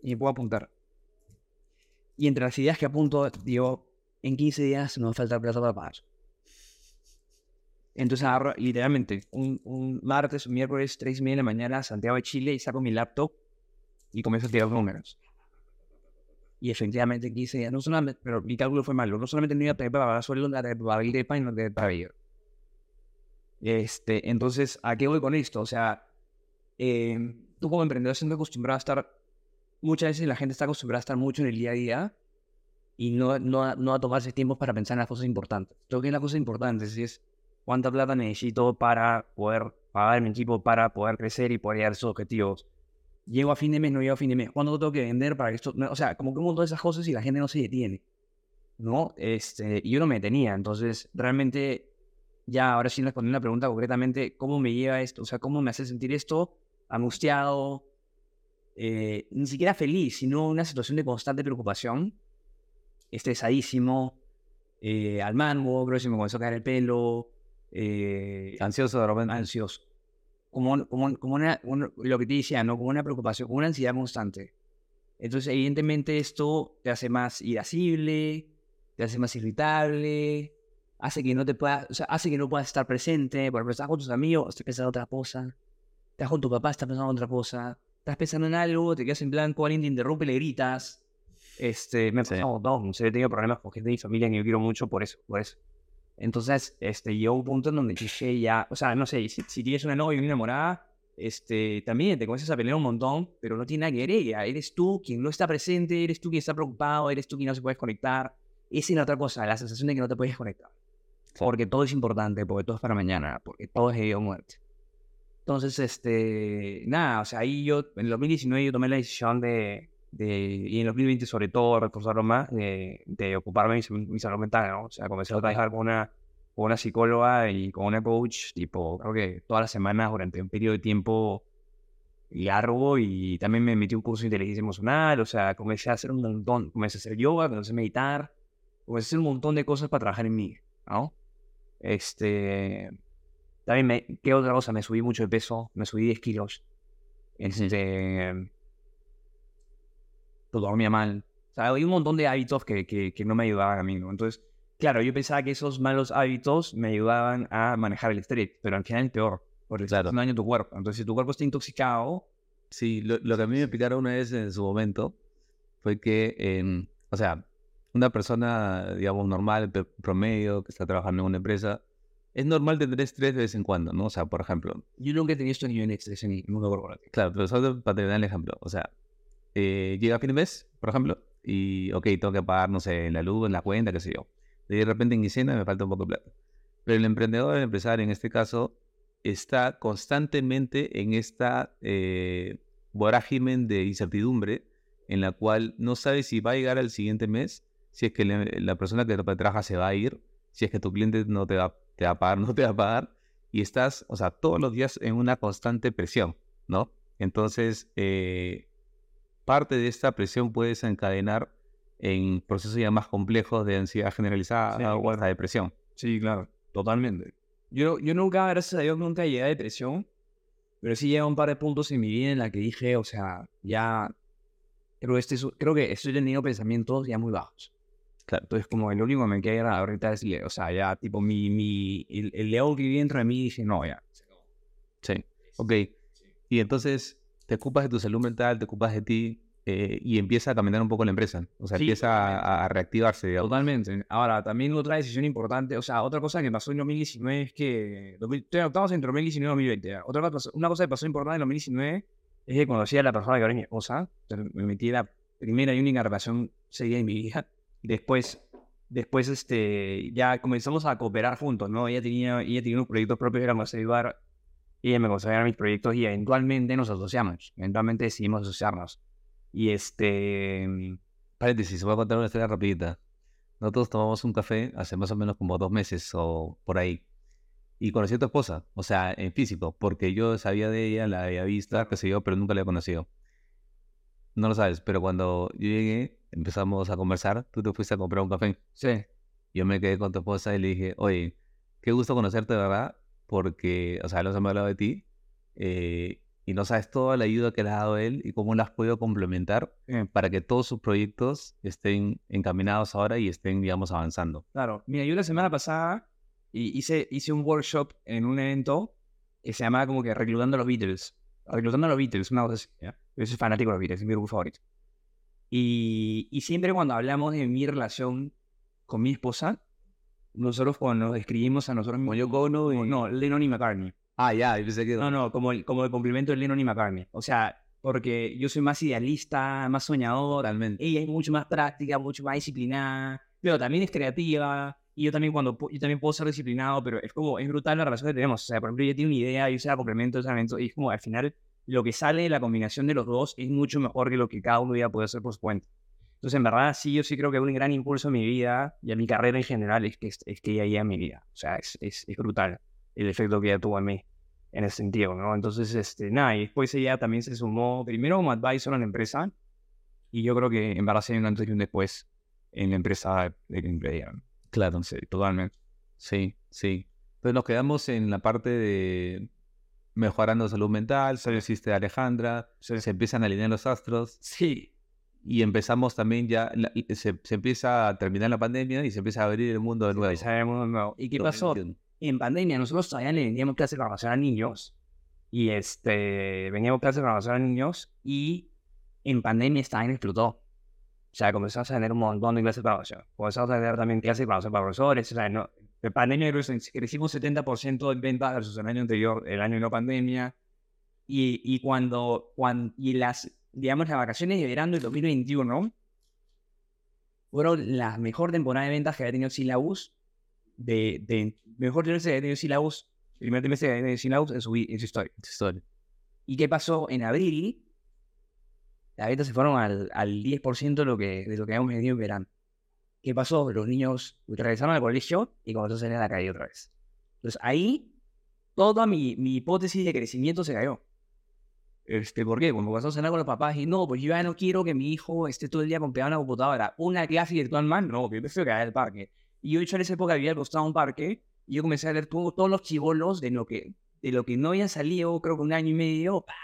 y me puedo apuntar. Y entre las ideas que apunto, digo, en 15 días no me falta plata para pagar. Entonces agarro, literalmente, un, un martes, un miércoles, 3 y media de la mañana, Santiago de Chile, y saco mi laptop y comienzo a tirar números. Y efectivamente, 15 días, no solamente, pero mi cálculo fue malo, no solamente no iba a tener para pagar sueldo, no iba a tener para DEPA y no para vivir. Este, entonces, ¿a qué voy con esto? O sea, eh, tú como emprendedor siempre acostumbrado a estar, muchas veces la gente está acostumbrada a estar mucho en el día a día y no, no, a- no a tomarse tiempo para pensar en las cosas importantes. Creo que las cosas importantes es cuánta plata necesito para poder pagar mi equipo, para poder crecer y poder llegar a esos objetivos. Llego a fin de mes, no llego a fin de mes. ¿Cuándo tengo que vender para que esto...? no, o sea, como que un montón de esas cosas y la gente no se detiene. ¿No? Este, y yo no me detenía. Entonces, realmente, ya ahora sí respondiendo la pregunta concretamente, ¿cómo me lleva esto? O sea, ¿cómo me hace sentir esto? Angustiado, eh, ni siquiera feliz, sino una situación de constante preocupación, estresadísimo, eh, al mango, creo que se me comenzó a caer el pelo, eh, Ansioso de repente. ansioso. Como, como, como una, un- lo que te decía, ¿no? Como una preocupación, como una ansiedad constante. Entonces, evidentemente, esto te hace más irascible, te hace más irritable, hace que no te puedas, o sea, hace que no puedas estar presente. Por ejemplo, estás con tus amigos, estás pensando en otra cosa. Estás con tu papá, estás pensando en otra cosa. Estás pensando en algo, te quedas en blanco, alguien te interrumpe, le gritas. Este, me ha Sí. pasado un montón. O sea, he tenido problemas con gente de mi familia que yo quiero mucho por eso, por eso. Entonces, este, llegó un punto en donde dije ya, o sea, no sé, si, si tienes una novia y una enamorada, este, también te comienzas a pelear un montón, pero no tiene nada que ver ella. Eres tú quien no está presente, eres tú quien está preocupado, eres tú quien no se puede conectar. Esa es la otra cosa, la sensación de que no te puedes conectar. Porque todo es importante, porque todo es para mañana, porque todo es vida o muerte. Entonces, este, nada, o sea, ahí yo, en el 2019 yo tomé la decisión de, de y en el 2020 sobre todo, reforzarlo más, de, de ocuparme de mi, mi salud mental, ¿no? O sea, comencé a trabajar con una, con una psicóloga y con una coach, tipo, creo que todas las semanas durante un periodo de tiempo largo y también me metí un curso de inteligencia emocional, o sea, comencé a hacer un montón, comencé a hacer yoga, comencé a meditar, comencé a hacer un montón de cosas para trabajar en mí, ¿no? Este, también me, ¿qué otra cosa? Me subí mucho de peso, me subí 10 kilos, este, todo dormía mal, o sea, hay un montón de hábitos que, que, que no me ayudaban a mí, ¿no? Entonces, claro, yo pensaba que esos malos hábitos me ayudaban a manejar el estrés, pero al final es peor, porque Claro. un daño a tu cuerpo. Entonces, si tu cuerpo está intoxicado, Sí, lo, lo que a mí me explicaron una vez en su momento fue que, em, o sea, una persona, digamos, normal, promedio, que está trabajando en una empresa, es normal tener estrés de vez en cuando, ¿no? O sea, por ejemplo, yo nunca he tenido estos niveles de estrés en corporativo. claro, pero solo para terminar el ejemplo, o sea, eh, llega a fin de mes, por ejemplo, y, ok, tengo que pagar, no sé, la luz, la cuenta, qué sé yo. De repente en quincena me falta un poco de plata. Pero el emprendedor, el empresario en este caso, está constantemente en esta eh, de incertidumbre en la cual no sabe si va a llegar al siguiente mes, si es que le- la persona que te trabaja se va a ir, si es que tu cliente no te va, te va a pagar, no te va a pagar, y estás, o sea, todos los días en una constante presión, ¿no? Entonces, eh, parte de esta presión puede desencadenar en procesos ya más complejos de ansiedad generalizada Sí, o hasta depresión. Sí, claro, totalmente. Yo, yo nunca, gracias a Dios, nunca llegué a depresión, pero sí llegué a un par de puntos en mi vida en la que dije, o sea, ya creo su- creo que estoy teniendo pensamientos ya muy bajos. Claro. Entonces, como el único que me queda ahorita es, o sea, ya tipo mi, mi, el, el león que vive dentro de mí dice, no, ya. Sí. Ok. Y entonces te ocupas de tu salud mental, te ocupas de ti eh, y empieza a caminar un poco la empresa. O sea, Sí, empieza a, a reactivarse, digamos. Totalmente. Ahora, también otra decisión importante, o sea, otra cosa que pasó en 2019 es que, 2000 estamos entre 2019 y 2020. ¿ya? Otra cosa, una cosa que pasó importante en 2019 es que conocí a la persona que ahora es mi esposa, me metí en la primera y única relación seria en mi vida. Después después este, ya comenzamos a cooperar juntos, ¿no? Ella tenía, ella tenía unos proyectos propios, era más ayudar, y ella me conseguía mis proyectos y eventualmente nos asociamos, eventualmente decidimos asociarnos. Y este... Paréntesis, voy a contar una historia rapidita. Nosotros tomamos un café hace más o menos como dos meses o por ahí. Y conocí a tu esposa, o sea, en físico, porque yo sabía de ella, la había visto, qué sé yo, pero nunca la había conocido. No lo sabes, pero cuando yo llegué, empezamos a conversar, tú te fuiste a comprar un café. Sí. Yo me quedé con tu esposa y le dije, oye, qué gusto conocerte, verdad, porque, o sea, nos hemos hablado de ti, eh, y no sabes toda la ayuda que le ha dado él y cómo la has podido complementar para que todos sus proyectos estén encaminados ahora y estén, digamos, avanzando. Claro. Mira, yo la semana pasada hice, hice un workshop en un evento que se llamaba como que Reclutando a los Beatles. Reclutando a los Beatles, una cosa Yo soy fanático de los Beatles, es mi grupo favorito. Y, y siempre cuando hablamos de mi relación con mi esposa, nosotros cuando nos describimos a nosotros mismos... Yo Ono y... No, Lennon y McCartney. Ah, ya, yo pensé que... No, no, como el, como el complemento de Lennon y McCartney. O sea, porque yo soy más idealista, más soñador. Totalmente. Ella es mucho más práctica, mucho más disciplinada, pero también es creativa. Y yo también cuando yo también puedo ser disciplinado, pero es como, es brutal la relación que tenemos. O sea, por ejemplo, ella tiene una idea, yo se la complemento, momento, y es como, al final, lo que sale de la combinación de los dos es mucho mejor que lo que cada uno ya puede hacer por su cuenta. Entonces, en verdad, sí, yo sí creo que un gran impulso en mi vida y a mi carrera en general es que, es, que ella en mi vida. O sea, es, es, es brutal el efecto que ella tuvo en mí en ese sentido, ¿no? Entonces, este, nada, y después ella también se sumó primero como advisor a la empresa y yo creo que se un antes y un después en la empresa de que Claro. Sí, totalmente. Sí, sí. Entonces nos quedamos en la parte de mejorando salud mental, se existe Alejandra, se empiezan a alinear los astros. Sí. Y empezamos también ya, se, se, empieza a terminar la pandemia y se empieza a abrir el mundo de nuevo. ¿Y qué pasó? En pandemia nosotros todavía le vendíamos clases de programación a niños. Y este, vendíamos clases de programación a niños y en pandemia esta vaina explotó. O sea, comenzamos a tener un montón de clases de programación. Comenzamos a tener también clases de programación para profesores. O sea, no, en pandemia crecimos 70% en ventas versus el año anterior, el año de no pandemia. Y, y cuando, cuando, y las, digamos, las vacaciones de verano del 2021 fueron la mejor temporada de ventas que había tenido Silabus de, de mejor trimestre de Silabus, primer trimestre de Silabus en su, en su historia. historia. ¿Y qué pasó? En abril, las ventas se fueron al, al 10% de lo, que, de lo que habíamos vendido en verano. ¿Qué pasó? Los niños regresaron al colegio y comenzó a salir a la calle otra vez. Entonces ahí toda mi, mi hipótesis de crecimiento se cayó. Este, ¿Por qué? Cuando pasó a cenar con los papás y no, pues yo ya no quiero que mi hijo esté todo el día con pegado en la computadora. Una clase virtual más, no, que prefiero que haga el parque. Y yo, hecho, en esa época al costado de un parque y yo comencé a leer todos los chivolos de lo que, de lo que no habían salido, creo que un año y medio, ¡pah!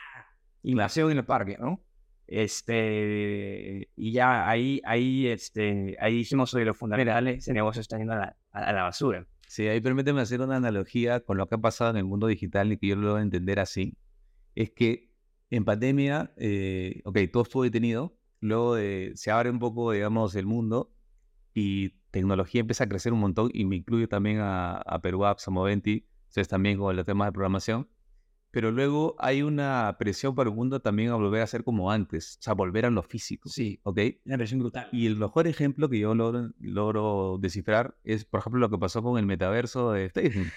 invasión en el parque, ¿no? Este, y ya ahí, ahí, este, ahí hicimos sobre los fundamentales, ese negocio está yendo a la, a la basura. Sí, ahí permíteme hacer una analogía con lo que ha pasado en el mundo digital y que yo lo voy a entender así. Es que en pandemia, eh, ok, todo estuvo detenido, luego de, se abre un poco, digamos, el mundo y tecnología empieza a crecer un montón y me incluyo también a, a Perú Apps, a Moventi, ustedes también con los temas de programación. Pero luego hay una presión para el mundo también a volver a ser como antes, o sea, volver a lo físico. Sí, ¿ok? Una presión brutal. Y el mejor ejemplo que yo logro, logro descifrar es, por ejemplo, lo que pasó con el metaverso de Facebook.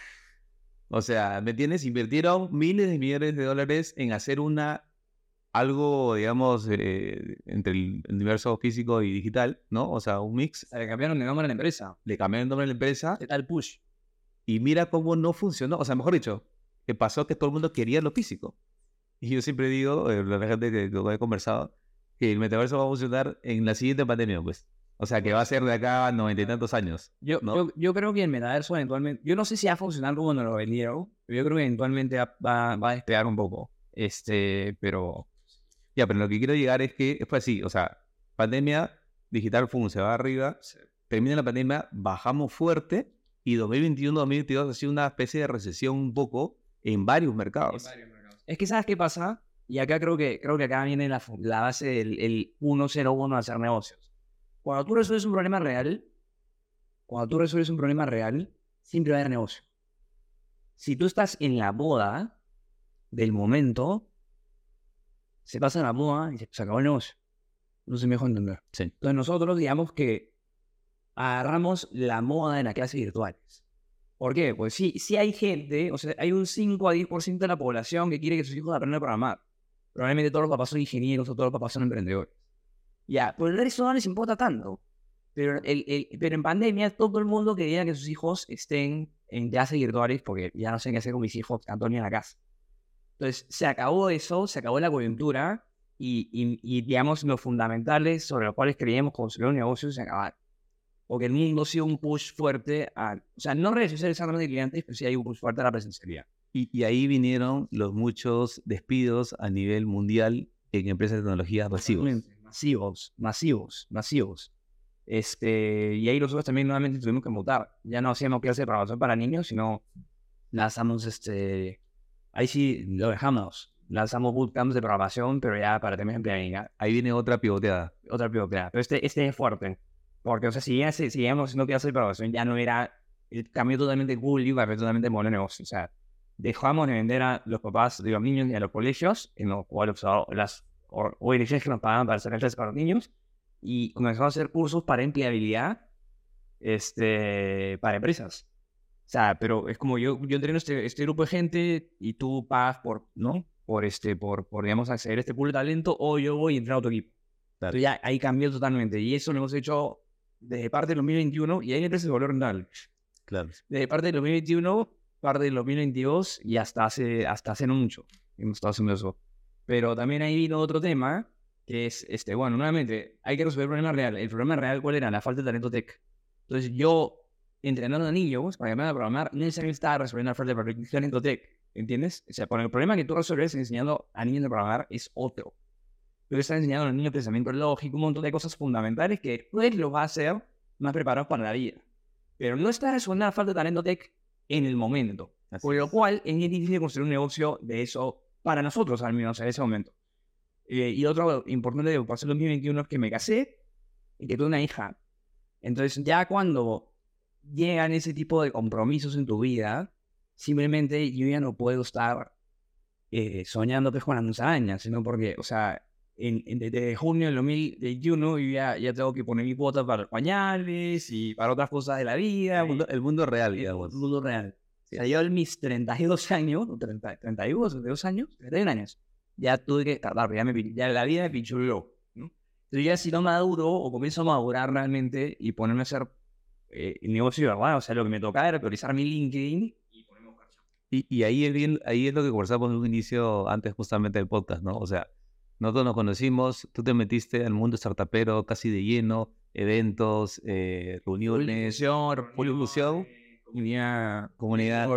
O sea, ¿me entiendes? Invirtieron miles de millones de dólares en hacer una algo, digamos, eh, entre el universo físico y digital, ¿no? O sea, un mix. Le cambiaron de nombre a la empresa. Le cambiaron el nombre a la empresa. Tal push. Y mira cómo no funcionó. O sea, mejor dicho, que pasó que todo el mundo quería lo físico. Y yo siempre digo, eh, la gente que, que he conversado, que el metaverso va a funcionar en la siguiente pandemia, pues. O sea, que va a ser de acá a noventa y tantos años. Yo, ¿no? yo, yo, creo que el metaverso eventualmente, yo no sé si va a funcionar como nos lo vendieron, yo creo que eventualmente va, va a despegar un poco. Este, pero ya, pero lo que quiero llegar es que fue así, o sea, pandemia, digital, fue se va arriba, termina la pandemia, bajamos fuerte y 2021-2022 ha sido una especie de recesión un poco en varios mercados. En varios mercados. Es que ¿sabes qué pasa? Y acá creo que, creo que acá viene la, la base del el 101 de hacer negocios. Cuando tú resuelves un problema real, cuando tú resuelves un problema real, siempre va a haber negocio. Si tú estás en la boda del momento, se pasa la moda y se, acabó el negocio. No se me dejó entender. Sí. Entonces nosotros digamos que agarramos la moda en las clases virtuales. ¿Por qué? Pues sí, sí hay gente, o sea, hay un 5 a 10% de la población que quiere que sus hijos aprendan a programar. Probablemente todos los papás son ingenieros o todos los papás son emprendedores. Ya, por el resto no les importa tanto. Pero, el, el, pero en pandemia todo el mundo quería que sus hijos estén en clases virtuales porque ya no sé qué hacer con mis hijos, Antonio en la casa. Entonces, se acabó eso, se acabó la coyuntura y, y, y digamos, los fundamentales sobre los cuales creíamos construir un negocio se acabaron. Porque el mundo ha sido un push fuerte a, o sea, no redes sociales de clientes, pero sí hay un push fuerte a la presencialidad. Y, y, ahí vinieron los muchos despidos a nivel mundial en empresas de tecnología masivos. Masivos, masivos, masivos. Este, y ahí nosotros también nuevamente tuvimos que mutar. Ya no hacíamos clases de programación para niños, sino lanzamos este, ahí sí lo dejamos. Lanzamos bootcamps de programación, pero ya para temas de empleabilidad. Ahí viene otra pivoteada. Otra pivoteada. Pero este, este es fuerte. Porque, o sea, si ya seguíamos haciendo clases de programación, ya no era el cambio totalmente cool y cambió totalmente modelo de negocio. O sea, dejamos de vender a los papás de los niños y a los colegios, en los cuales las ONGs que nos pagaban para hacer clases para los niños, y comenzamos a hacer cursos para empleabilidad este, para empresas. O sea, pero es como yo, yo entreno este, este grupo de gente y tú pagas por, ¿no? Por, este, por, por, digamos, acceder a este pool de talento o yo voy y entreno a tu equipo. Entonces ya ahí cambió totalmente. Y eso lo hemos hecho desde parte del 2021 y ahí la empresa se volvió rentable. Claro. Desde parte del 2021, parte del 2022 y hasta hace, hasta hace no mucho hemos estado haciendo eso. Pero también ahí vino otro tema que es, este, bueno, nuevamente, hay que resolver el problema real. El problema real, ¿cuál era? La falta de talento tech. Entonces yo, entrenando a niños para que me a programar, no necesariamente estaba resolviendo la falta de tech. ¿Entiendes? O sea, por el problema que tú resuelves enseñando a niños a programar es otro. Pero estás enseñando a los niños pensamiento lógico, un montón de cosas fundamentales que después los va a hacer más preparados para la vida. Pero no está resolviendo la falta de talento tech en el momento. por lo cual es difícil construir un negocio de eso para nosotros, al menos en ese momento. Eh, y otro importante de pasar el 2021 es que me casé y que tuve una hija. Entonces, ya cuando llegan ese tipo de compromisos en tu vida, simplemente yo ya no puedo estar eh, soñando que con las arañas, sino porque, o sea, en, desde junio del 2021 yo ya, ya tengo que poner mi cuota para pañales y para otras cosas de la vida. El mundo, el mundo real, digamos. El mundo real. O sea, yo en mis 32 años, 30, 31, 32 años, 31 años, ya tuve que tardar, ya, me, ya la vida me pinchuló. ¿no? Entonces ya si no maduro o comienzo a madurar realmente y ponerme a hacer eh, el negocio, ¿verdad? O sea, lo que me tocaba era priorizar mi LinkedIn y Y, y ahí, es ahí es lo que conversamos en un inicio antes justamente del podcast, ¿no? O sea, nosotros nos conocimos, tú te metiste al mundo startupero casi de lleno, eventos, eh, reuniones, revolución, comunidad, comunidad,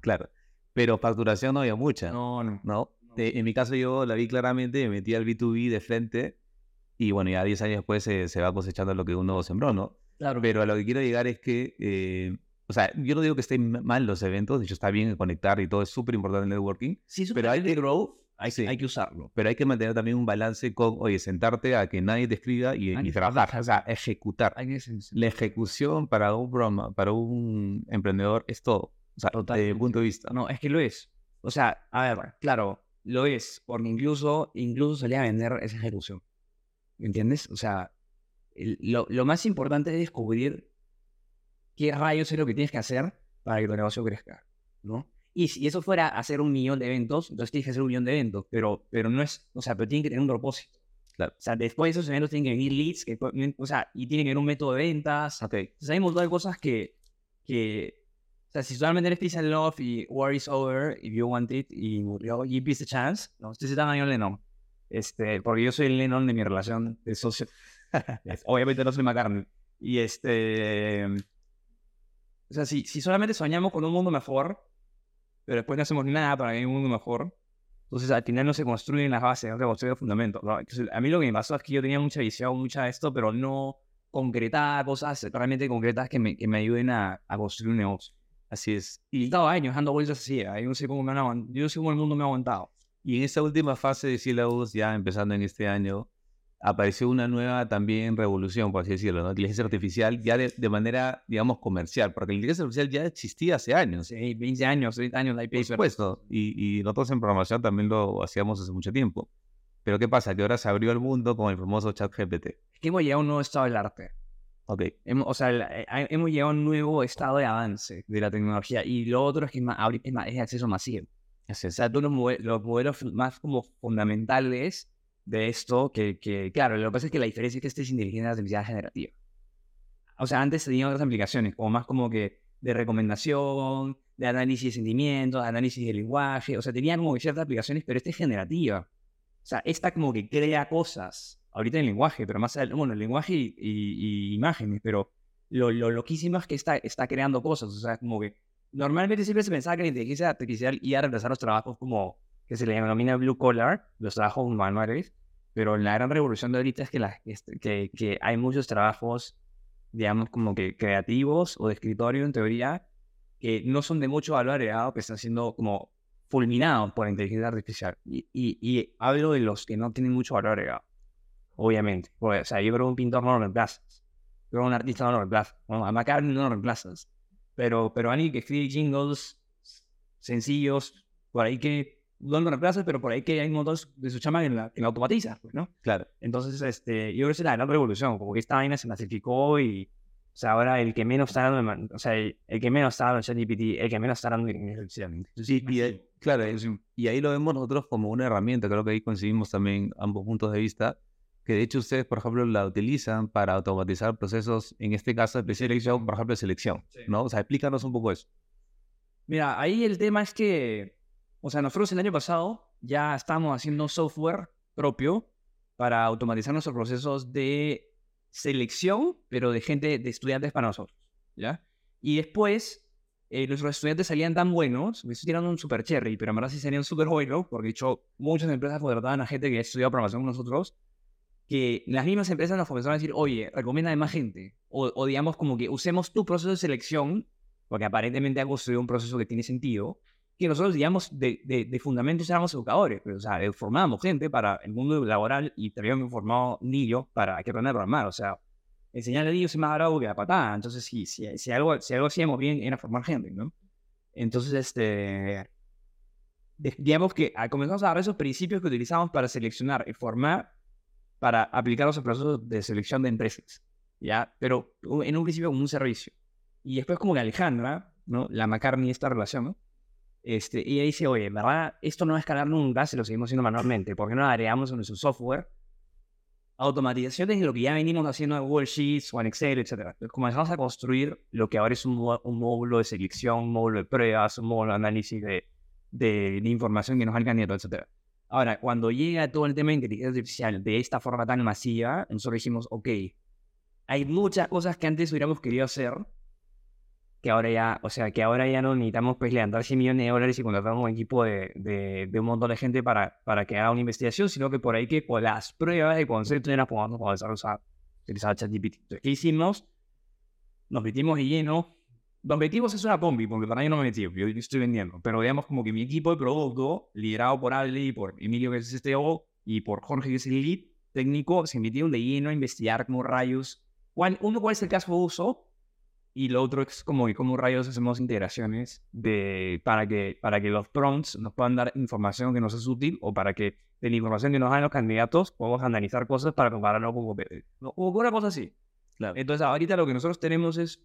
claro. Pero facturación no había mucha. No, no. ¿no? en mi caso yo la vi claramente, me metí al B2B de frente y bueno, ya 10 años después se, va cosechando lo que uno sembró, ¿no? Claro. Pero a lo que quiero llegar es que, eh, o sea, yo no digo que estén mal los eventos, de hecho está bien conectar y todo, es súper importante el networking. Sí, pero hay que grow, hay, hay, que usarlo. Pero hay que mantener también un balance con, oye, sentarte a que nadie te escriba y, y trabajar, o sea, ejecutar. La ejecución para un broma, para un emprendedor es todo. O sea, desde mi punto de vista. No, es que lo es. O sea, a ver, claro, lo es, porque incluso, incluso salía a vender esa ejecución. ¿Me entiendes? O sea, lo, lo, más importante es descubrir qué rayos es lo que tienes que hacer para que tu negocio crezca, ¿no? Y si eso fuera hacer un millón de eventos, entonces tienes que hacer un millón de eventos, pero, pero no es, o sea, pero tiene que tener un propósito. Claro. O sea, después de esos eventos tienen que venir leads, que, o sea, y tiene que haber un método de ventas. Okay. Entonces hay un montón de cosas que, que, o sea, si solamente eres peace and love y war is over, if you want it, y murió, give peace a chance, no, estoy citando a John Lennon. Este, porque yo soy el Lennon de mi relación de socio. Obviamente no soy McCartney. Y este. O sea, si, si solamente soñamos con un mundo mejor, pero después no hacemos nada para que haya un mundo mejor, entonces al final no se construyen las bases, no se construyen los fundamentos. ¿no? Entonces, a mí lo que me pasó es que yo tenía mucha visión, mucha de esto, pero no concretar cosas realmente concretas que me, que me ayuden a, a construir un negocio. Así es. Y he estado años dando vueltas así. Yo no sé cómo, me han yo no sé cómo el mundo me ha aguantado. Y en esta última fase de sílabos, ya empezando en este año, apareció una nueva también revolución, por así decirlo, ¿no? Inteligencia artificial ya de, de, manera, digamos, comercial, porque la inteligencia artificial ya existía hace años. Sí, 20 años, 30 años, Por supuesto, y, y nosotros en programación también lo hacíamos hace mucho tiempo. Pero ¿qué pasa? Que ahora se abrió el mundo con el famoso chat GPT. Es que hemos llegado a un nuevo estado del arte. Ok. Hemos, o sea, la- eh, hemos llegado a un nuevo estado de avance de la tecnología. Y lo otro es que es, más, es, más- es acceso masivo. O sea, tú los, mode- los modelos más como fundamentales de esto, que, que, claro, lo que pasa es que la diferencia es que este es inteligencia artificial generativa. O sea, antes tenían otras aplicaciones, como más como que de recomendación, de análisis de sentimientos, de análisis de lenguaje, o sea, tenían como ciertas aplicaciones, pero esta es generativa. O sea, esta como que crea cosas, ahorita en lenguaje, pero más bueno, el lenguaje y, y- y imágenes, pero lo, lo loquísimo es que está, está creando cosas, o sea, como que normalmente siempre se pensaba que la inteligencia artificial iba a reemplazar los trabajos como que se le denomina blue collar, los trabajos manuales, pero la gran revolución de ahorita es que, la, este, que, que hay muchos trabajos, digamos, como que creativos o de escritorio en teoría, que no son de mucho valor agregado, que están siendo como fulminados por la inteligencia artificial. Y, y, y hablo de los que no tienen mucho valor agregado, obviamente. Porque, o sea, yo creo que un pintor no lo reemplazas, pero un artista no lo reemplazas, ¿no? a McCartney no lo reemplazas, pero, pero alguien que escribe jingles sencillos, por ahí que no lo reemplazas, pero por ahí que hay montón de su chama que la, que la automatiza, pues, ¿no? Claro. Entonces, este, yo creo que es la gran revolución, como que esta vaina se masificó y, o sea, ahora el que menos está dando, en o sea, el, el que menos está dando en ChatGPT, el que menos está dando en. Sí, y, ahí- claro, y ahí lo vemos nosotros como una herramienta, creo que ahí coincidimos también ambos puntos de vista, que de hecho ustedes, por ejemplo, la utilizan para automatizar procesos, en este caso de selección, por ejemplo, de selección, Sí. ¿no? O sea, explícanos un poco eso. Mira, ahí el tema es que, o sea, nosotros el año pasado ya estamos haciendo software propio para automatizar nuestros procesos de selección, pero de gente, de estudiantes para nosotros, ¿ya? Y después, eh, nuestros estudiantes salían tan buenos, me tirando un super cherry, pero en verdad sí salían súper buenos, porque de hecho muchas empresas contrataban a gente que ha estudiado programación con nosotros, que las mismas empresas nos comenzaron a decir, oye, recomienda a más gente, o, o digamos como que usemos tu proceso de selección porque aparentemente ha construido un proceso que tiene sentido, que nosotros, digamos, de, de, de fundamentos éramos educadores, pero, o sea, eh, formábamos gente para el mundo laboral y también hemos formado niños para que aprender a programar, o sea, enseñar a niños es más bravo que la patada, entonces si, si, si, algo, si algo hacíamos bien era formar gente, ¿no? Entonces, este, digamos que ah, comenzamos a dar esos principios que utilizamos para seleccionar y formar, para aplicar los procesos de selección de empresas, ¿ya? Pero en un principio como un servicio. Y después como que Alejandra, ¿no? La McCartney, esta relación, ¿no? Este, y ella dice, oye, en verdad, esto no va a escalar nunca si lo seguimos haciendo manualmente. ¿Por qué no agregamos en nuestro software automatizaciones de lo que ya venimos haciendo en Google Sheets o en Excel, etcétera? Comenzamos a construir lo que ahora es un, un módulo de selección, un módulo de pruebas, un módulo de análisis de, de, de información que nos ha el etcétera. Ahora, cuando llega todo el tema de inteligencia artificial de esta forma tan masiva, nosotros dijimos, ok, hay muchas cosas que antes hubiéramos querido hacer, que ahora ya, o sea, que ahora ya no necesitamos pues levantar 100 millones de dólares y contratar un equipo de, de, de un montón de gente para, para que haga una investigación, sino que por ahí que con las pruebas de concepto ya las podamos usar, utilizar ChatGPT. Entonces, ¿qué hicimos? Nos metimos de lleno. Nos metimos es una combi, porque para mí no me metí, yo, yo estoy vendiendo, pero digamos como que mi equipo de producto, liderado por Ale y por Emilio, que es el CTO, y por Jorge, que es el lead técnico, se metieron de lleno a investigar como rayos, cuál, uno, cuál es el caso de uso, y lo otro es como que cómo rayos hacemos integraciones de, para, que, para que los prompts nos puedan dar información que nos es útil o para que de la información que nos dan los candidatos podamos analizar cosas para compararlo con Google. ¿no? O una cosa así. Claro. Entonces ahorita lo que nosotros tenemos es,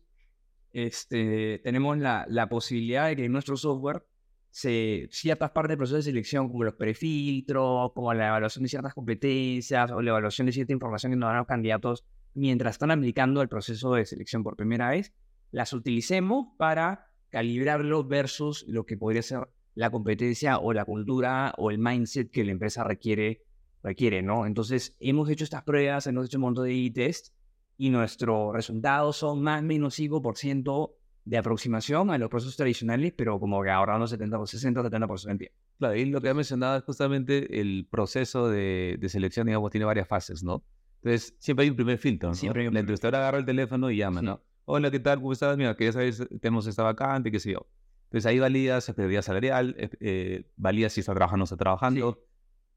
este, tenemos la, la posibilidad de que en nuestro software se, ciertas partes del proceso de selección, como los prefiltros, como la evaluación de ciertas competencias o la evaluación de cierta información que nos dan los candidatos mientras están aplicando el proceso de selección por primera vez, las utilicemos para calibrarlo versus lo que podría ser la competencia o la cultura o el mindset que la empresa requiere, requiere ¿no? Entonces, hemos hecho estas pruebas, hemos hecho un montón de e-test y nuestros resultados son más o menos 5% de aproximación a los procesos tradicionales, pero como que ahorrando 70, 60-70% en tiempo. Claro, y lo que ha mencionado es justamente el proceso de, de selección, digamos, tiene varias fases, ¿no? Entonces, siempre hay un primer filtro, ¿no? Siempre hay un La entrevistadora agarra el teléfono y llama, Sí. ¿no? Hola, ¿qué tal? ¿Cómo estás? Mira, que ya sabes, tenemos esta vacante, qué sé yo. Entonces, ahí validas expectativa salarial, eh, validas si está trabajando o no está trabajando,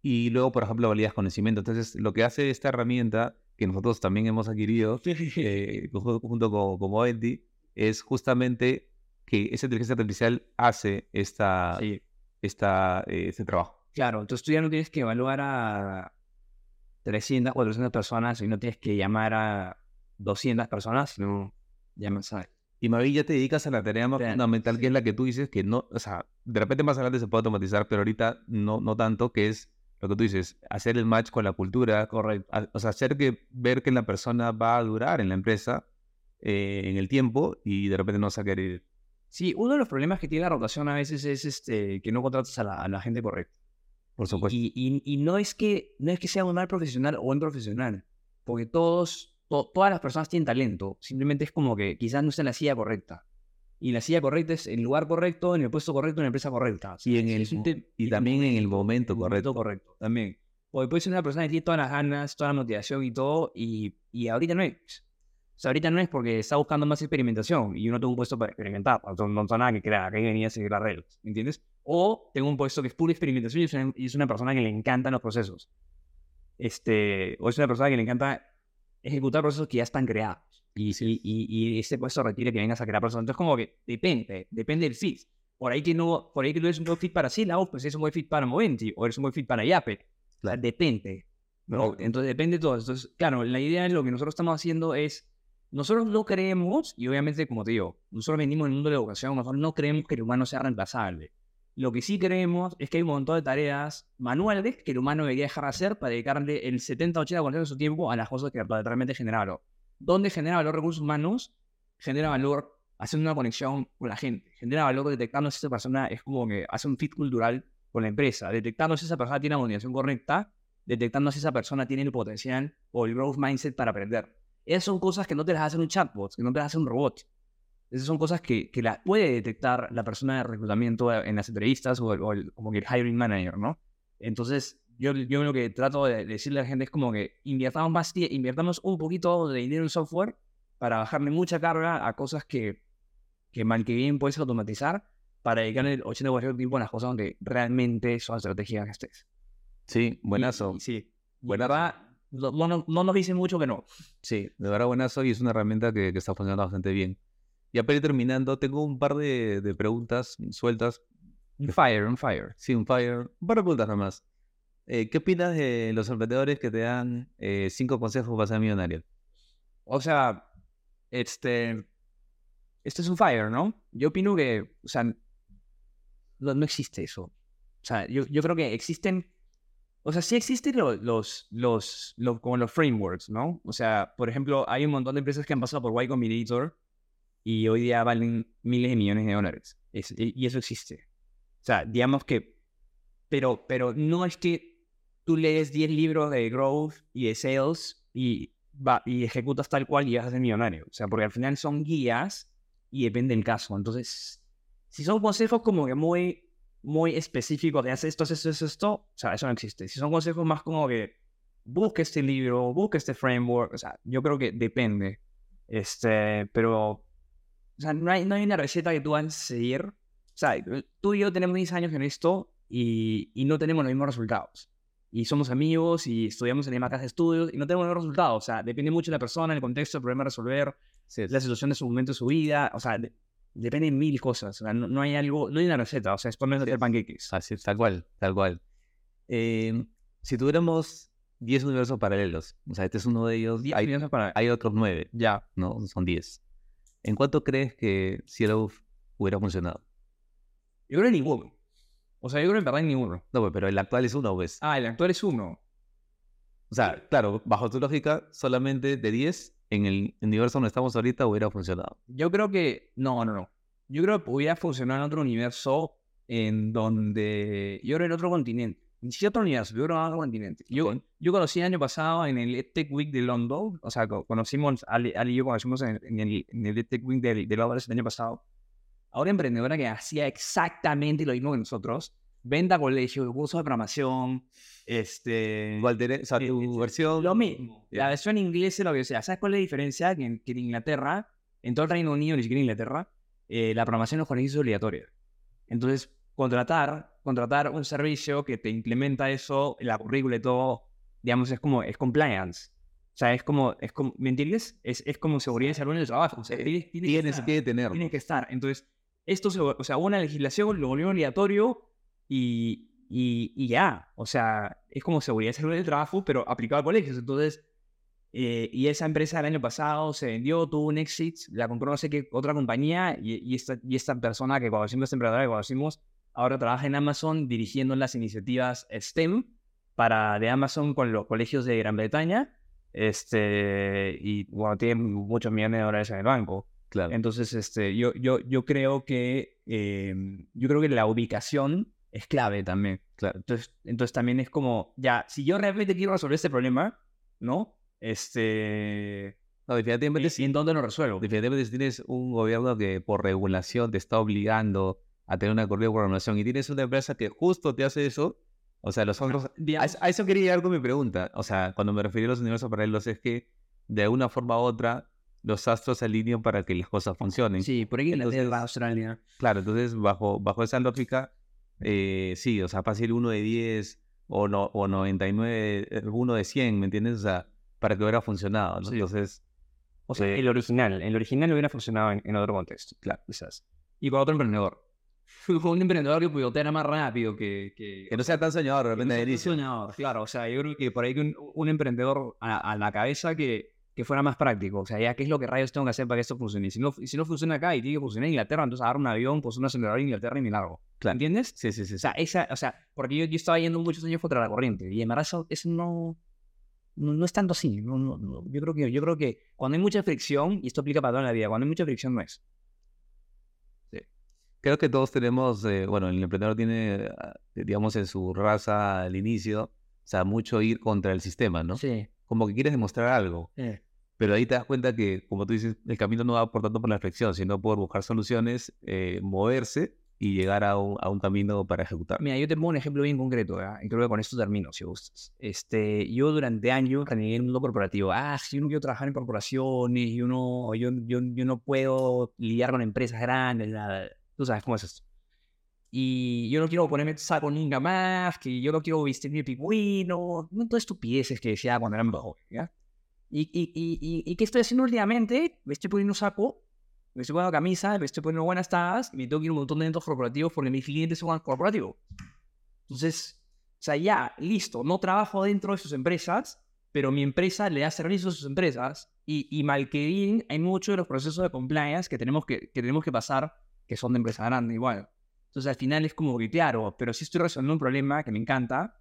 y luego, por ejemplo, validas conocimiento. Entonces, lo que hace esta herramienta, que nosotros también hemos adquirido, eh, junto, con, con Moenti, es justamente que esa inteligencia artificial hace esta, Sí. esta, eh, este trabajo. Claro, entonces tú ya no tienes que evaluar a 300, 400 personas y no tienes que llamar a 200 personas, no, ya me sabes. Y Mavi, ya te dedicas a la tarea más fundamental, que es la que tú dices que no, o sea, de repente más adelante se puede automatizar, pero ahorita no, no tanto, que es lo que tú dices, hacer el match con la cultura, Correcto. a- o sea, hacer que, ver que la persona va a durar en la empresa eh, en el tiempo y de repente no se va a querer ir. Sí, uno de los problemas que tiene la rotación a veces es este, que no contratas a la, a la gente correcta. Por supuesto. Y, y- y no, es que, no es que sea un mal profesional o buen profesional, porque todos, to- todas las personas tienen talento, simplemente es como que quizás no está en la silla correcta. Y la silla correcta es el lugar correcto, en el puesto correcto, en la empresa correcta. O sea, Y en el un te- también en el momento correcto. correcto, también. Porque puede ser una persona que tiene todas las ganas, toda la motivación y todo, y, y ahorita no es. O sea, ahorita no es porque está buscando más experimentación y yo no tengo un puesto para experimentar. No, no tengo nada que crear, que venía a seguir las reglas, ¿entiendes? O tengo un puesto que es pura experimentación y es una, y es una persona que le encantan los procesos. Este, o es una persona que le encanta ejecutar procesos que ya están creados. Y, y, y, y ese puesto requiere que vengas a crear procesos. Entonces, como que depende, depende del fit. Por ahí que no, por ahí que no eres un buen fit para Syllabus, pues es un buen fit para Moventi, o eres un buen fit para Yape. Claro. depende. ¿no? Entonces depende de todo. Entonces, claro, la idea es lo que nosotros estamos haciendo es, nosotros no creemos, y obviamente, como te digo, nosotros venimos en el mundo de la educación, nosotros no creemos que el humano sea reemplazable. Lo que sí creemos es que hay un montón de tareas manuales que el humano debería dejar de hacer para dedicarle el 70-80% de su tiempo a las cosas que realmente generan valor. ¿Dónde genera valor recursos humanos? Genera valor haciendo una conexión con la gente. Genera valor detectando si esa persona es como que hace un fit cultural con la empresa. Detectando si esa persona tiene la motivación correcta. Detectando si esa persona tiene el potencial o el growth mindset para aprender. Esas son cosas que no te las hace un chatbot, que no te las hace un robot. Esas son cosas que, que las puede detectar la persona de reclutamiento en las entrevistas o el, o el- como que el hiring manager, ¿no? Entonces, yo, yo lo que trato de decirle a la gente es como que invirtamos más invirtamos un poquito de dinero en software para bajarle mucha carga a cosas que, que mal que bien puedes automatizar para dedicarle el 80% del tiempo a las cosas donde realmente son estratégicas que estés. Sí, buenazo. y sí. Y Buenazo. No, no, no nos dicen mucho que no. Sí, de verdad buenazo y es una herramienta que, que está funcionando bastante bien. Ya para ir terminando, tengo un par de, de preguntas sueltas. Un fire, un fire. Sí, un fire. Un par de preguntas nada más. Eh, ¿Qué opinas de los emprendedores que te dan eh, cinco consejos para ser millonario? O sea, este. Este es un fire, ¿no? Yo opino que, o sea, no, no existe eso. O sea, yo, yo creo que existen. O sea, sí existen lo- los, los, los, como los frameworks, ¿no? O sea, por ejemplo, hay un montón de empresas que han pasado por Y Combinator y hoy día valen miles de millones de dólares. Es- y eso existe. O sea, digamos que. Pero, pero no es que tú lees 10 libros de growth y de sales y, va, y ejecutas tal cual y vas a ser millonario. O sea, porque al final son guías y depende del caso. Entonces, si son consejos como que muy, muy específicos de hacer esto, esto, haz esto, o sea, eso no existe. Si son consejos más como que busca este libro, busca este framework, o sea, yo creo que depende. Este, pero, o sea, no hay, no hay una receta que tú vas a seguir. O sea, tú y yo tenemos 10 años en esto y, y no tenemos los mismos resultados. Y somos amigos y estudiamos en la misma casa de estudios y no tenemos los mismos resultados. O sea, depende mucho de la persona, el contexto, el problema a resolver, la situación de su momento de su vida. O sea, depende de mil cosas. O sea, no, no hay algo, no hay una receta. O sea, es ponerse a hacer panqueques. Así, tal cual, tal cual. Eh, si tuviéramos 10 universos paralelos, o sea, este es uno de ellos, hay, minutos para... hay otros 9, Ya. ¿no? Son 10. ¿En cuánto crees que Zero hubiera funcionado? Yo creo en ninguno. O sea, yo creo en verdad en ninguno. No, pues, pero el actual es uno, pues. Ah, el actual es uno. O sea, claro, bajo tu lógica, solamente de 10, en el universo donde estamos ahorita hubiera funcionado. Yo creo que. No, no, no. Yo creo que pudiera funcionar en otro universo en donde. Yo creo en otro continente. Ni siquiera otro universo, yo creo en otro continente. Yo, Ok. yo conocí el año pasado en el EdTech Week de London. O sea, co- conocimos, Ali, Ali y yo conocimos en, en el, en el EdTech Week de, de Londres el año pasado. A una emprendedora que hacía exactamente lo mismo que nosotros. Venta a colegios, cursos de programación, este... Igual, o sea, eh, tu eh, versión... Lo mismo. Ya. La versión inglesa es lo que sea. ¿Sabes cuál es la diferencia? Que en, que en Inglaterra, en todo el Reino Unido, ni siquiera en Inglaterra, eh, la programación en los es obligatoria. Entonces, contratar, contratar un servicio que te implementa eso, la currícula y todo, digamos, es como, es compliance. O sea, es como, es como ¿me entiendes? Es, es como seguridad y salud en el trabajo. O sea, tienes, tienes que Tienes estar, que tenerlo. tienes que estar. Entonces, esto se, o sea, una legislación lo volvió obligatorio y, y, y ya. O sea, es como seguridad y salud en el trabajo, pero aplicado a colegios. Entonces, eh, y esa empresa el año pasado se vendió, tuvo un exit, la compró no sé qué otra compañía y, y esta, y esta persona que conocimos, emprendedora que conocimos, ahora trabaja en Amazon dirigiendo las iniciativas STEM para de Amazon con los colegios de Gran Bretaña. Este, y bueno, tiene muchos millones de dólares en el banco. Claro. Entonces, este, yo, yo, yo creo que eh, yo creo que la ubicación es clave también. Claro. Entonces, entonces también es como, ya, si yo realmente quiero resolver este problema, ¿no? Este, No, definitivamente ¿y, en dónde lo resuelvo? Definitivamente si tienes un gobierno que por regulación te está obligando a tener una corrida de programación y tienes una empresa que justo te hace eso, o sea, los otros... A, eso- quería llegar con mi pregunta. O sea, cuando me referí a los universos paralelos es que de alguna forma u otra los astros se alinean para que las cosas funcionen. Sí, por ahí en la Entonces- tierra Australia. Claro, entonces bajo, bajo esa lógica, eh, sí, o sea, fácil uno de 10 o, no, o 99, eh, uno de 100, ¿me entiendes? O sea, para que hubiera funcionado, ¿no? Sí. Entonces, O sea, Eh, el original. El original hubiera funcionado en, en otro contexto. Claro, quizás. Y con otro emprendedor. un emprendedor que pivoteara más rápido que... Que, que no sea tan soñador de que repente no sea soñador, Claro, o sea, yo creo que por ahí que un, un emprendedor a, a la cabeza que, que fuera más práctico. O sea, ya, ¿qué es lo que rayos tengo que hacer para que esto funcione? Y si no, si no funciona acá y tiene que funcionar en Inglaterra, entonces agarro un avión, pues un acelerador en Inglaterra y me largo. Claro. ¿Entiendes? Sí, sí, sí. O sea, esa, o sea, porque yo, yo estaba yendo muchos años contra la corriente y en verdad eso, eso no, no, no es tanto así. No, no, no. Yo, creo que, yo creo que cuando hay mucha fricción, y esto aplica para toda la vida, cuando hay mucha fricción no es. Creo que todos tenemos, eh, bueno, el emprendedor tiene, ah, digamos, en su raza al inicio, o sea, mucho ir contra el sistema, ¿no? Sí. Como que quieres demostrar algo, eh. Pero ahí te das cuenta que, como tú dices, el camino no va por tanto por la reflexión, sino por buscar soluciones, eh, moverse y llegar a un, a un camino para ejecutar. Mira, yo te pongo un ejemplo bien concreto, ¿verdad? y creo que con esto termino, si gustas. Este, yo durante años renegué en el mundo corporativo. Ah, yo no quiero trabajar en corporaciones, yo no, yo, yo, yo no puedo lidiar con empresas grandes, nada. Tú sabes cómo es esto. Y yo no quiero ponerme saco nunca más, que yo no quiero vestirme de pingüino, no todas estupideces que decía cuando era joven, ¿ya? ¿Y, y, y, y, qué estoy haciendo últimamente? Me estoy poniendo saco, me estoy poniendo camisa, me estoy poniendo buenas tagas, me tengo que ir a un montón de eventos corporativos porque mis clientes son corporativos. Entonces, o sea, ya, listo, no trabajo dentro de sus empresas, pero mi empresa le da servicio a sus empresas y, y mal que bien, hay muchos de los procesos de compliance que tenemos que, que tenemos que pasar que son de empresa grande igual. Entonces, al final es como que, claro, pero si estoy resolviendo un problema que me encanta,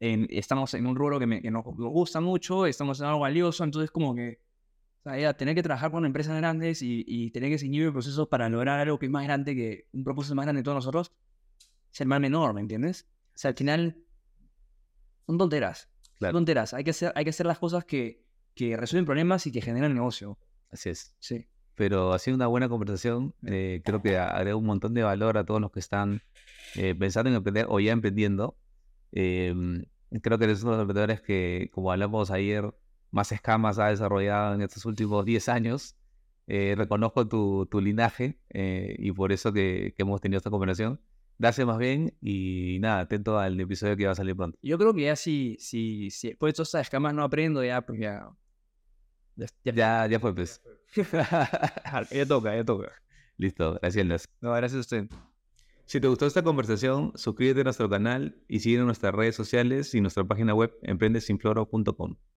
estamos en un rubro que, me, que nos, nos gusta mucho, estamos en algo valioso, entonces como que, o sea, tener que trabajar con empresas grandes y, y tener que seguir procesos para lograr algo que es más grande que un propósito más grande de todos nosotros, es el mal menor, ¿me entiendes? O sea, al final son tonteras. Claro. Son tonteras. Hay que hacer, hay que hacer las cosas que, que resuelven problemas y que generan negocio. Así es. Sí. Pero ha sido una buena conversación. eh, creo que agrega un montón de valor a todos los que están eh, pensando en emprender o ya emprendiendo. Em, creo que eres uno de los emprendedores que, como hablamos ayer, más escamas ha desarrollado en estos últimos 10 años. Eh, reconozco tu, tu linaje eh, y por eso que, que hemos tenido esta conversación. Gracias más bien y nada, atento al episodio que va a salir pronto. Yo creo que ya si, si, si después de todas estas escamas no aprendo, ya, pues ya. Ya, ya, Ya, ya fue, pues. ya toca, ya toca. Listo, gracias. No, gracias a usted. Si te gustó esta conversación, suscríbete a nuestro canal y síguenos en nuestras redes sociales y nuestra página web emprendesinfloro.com.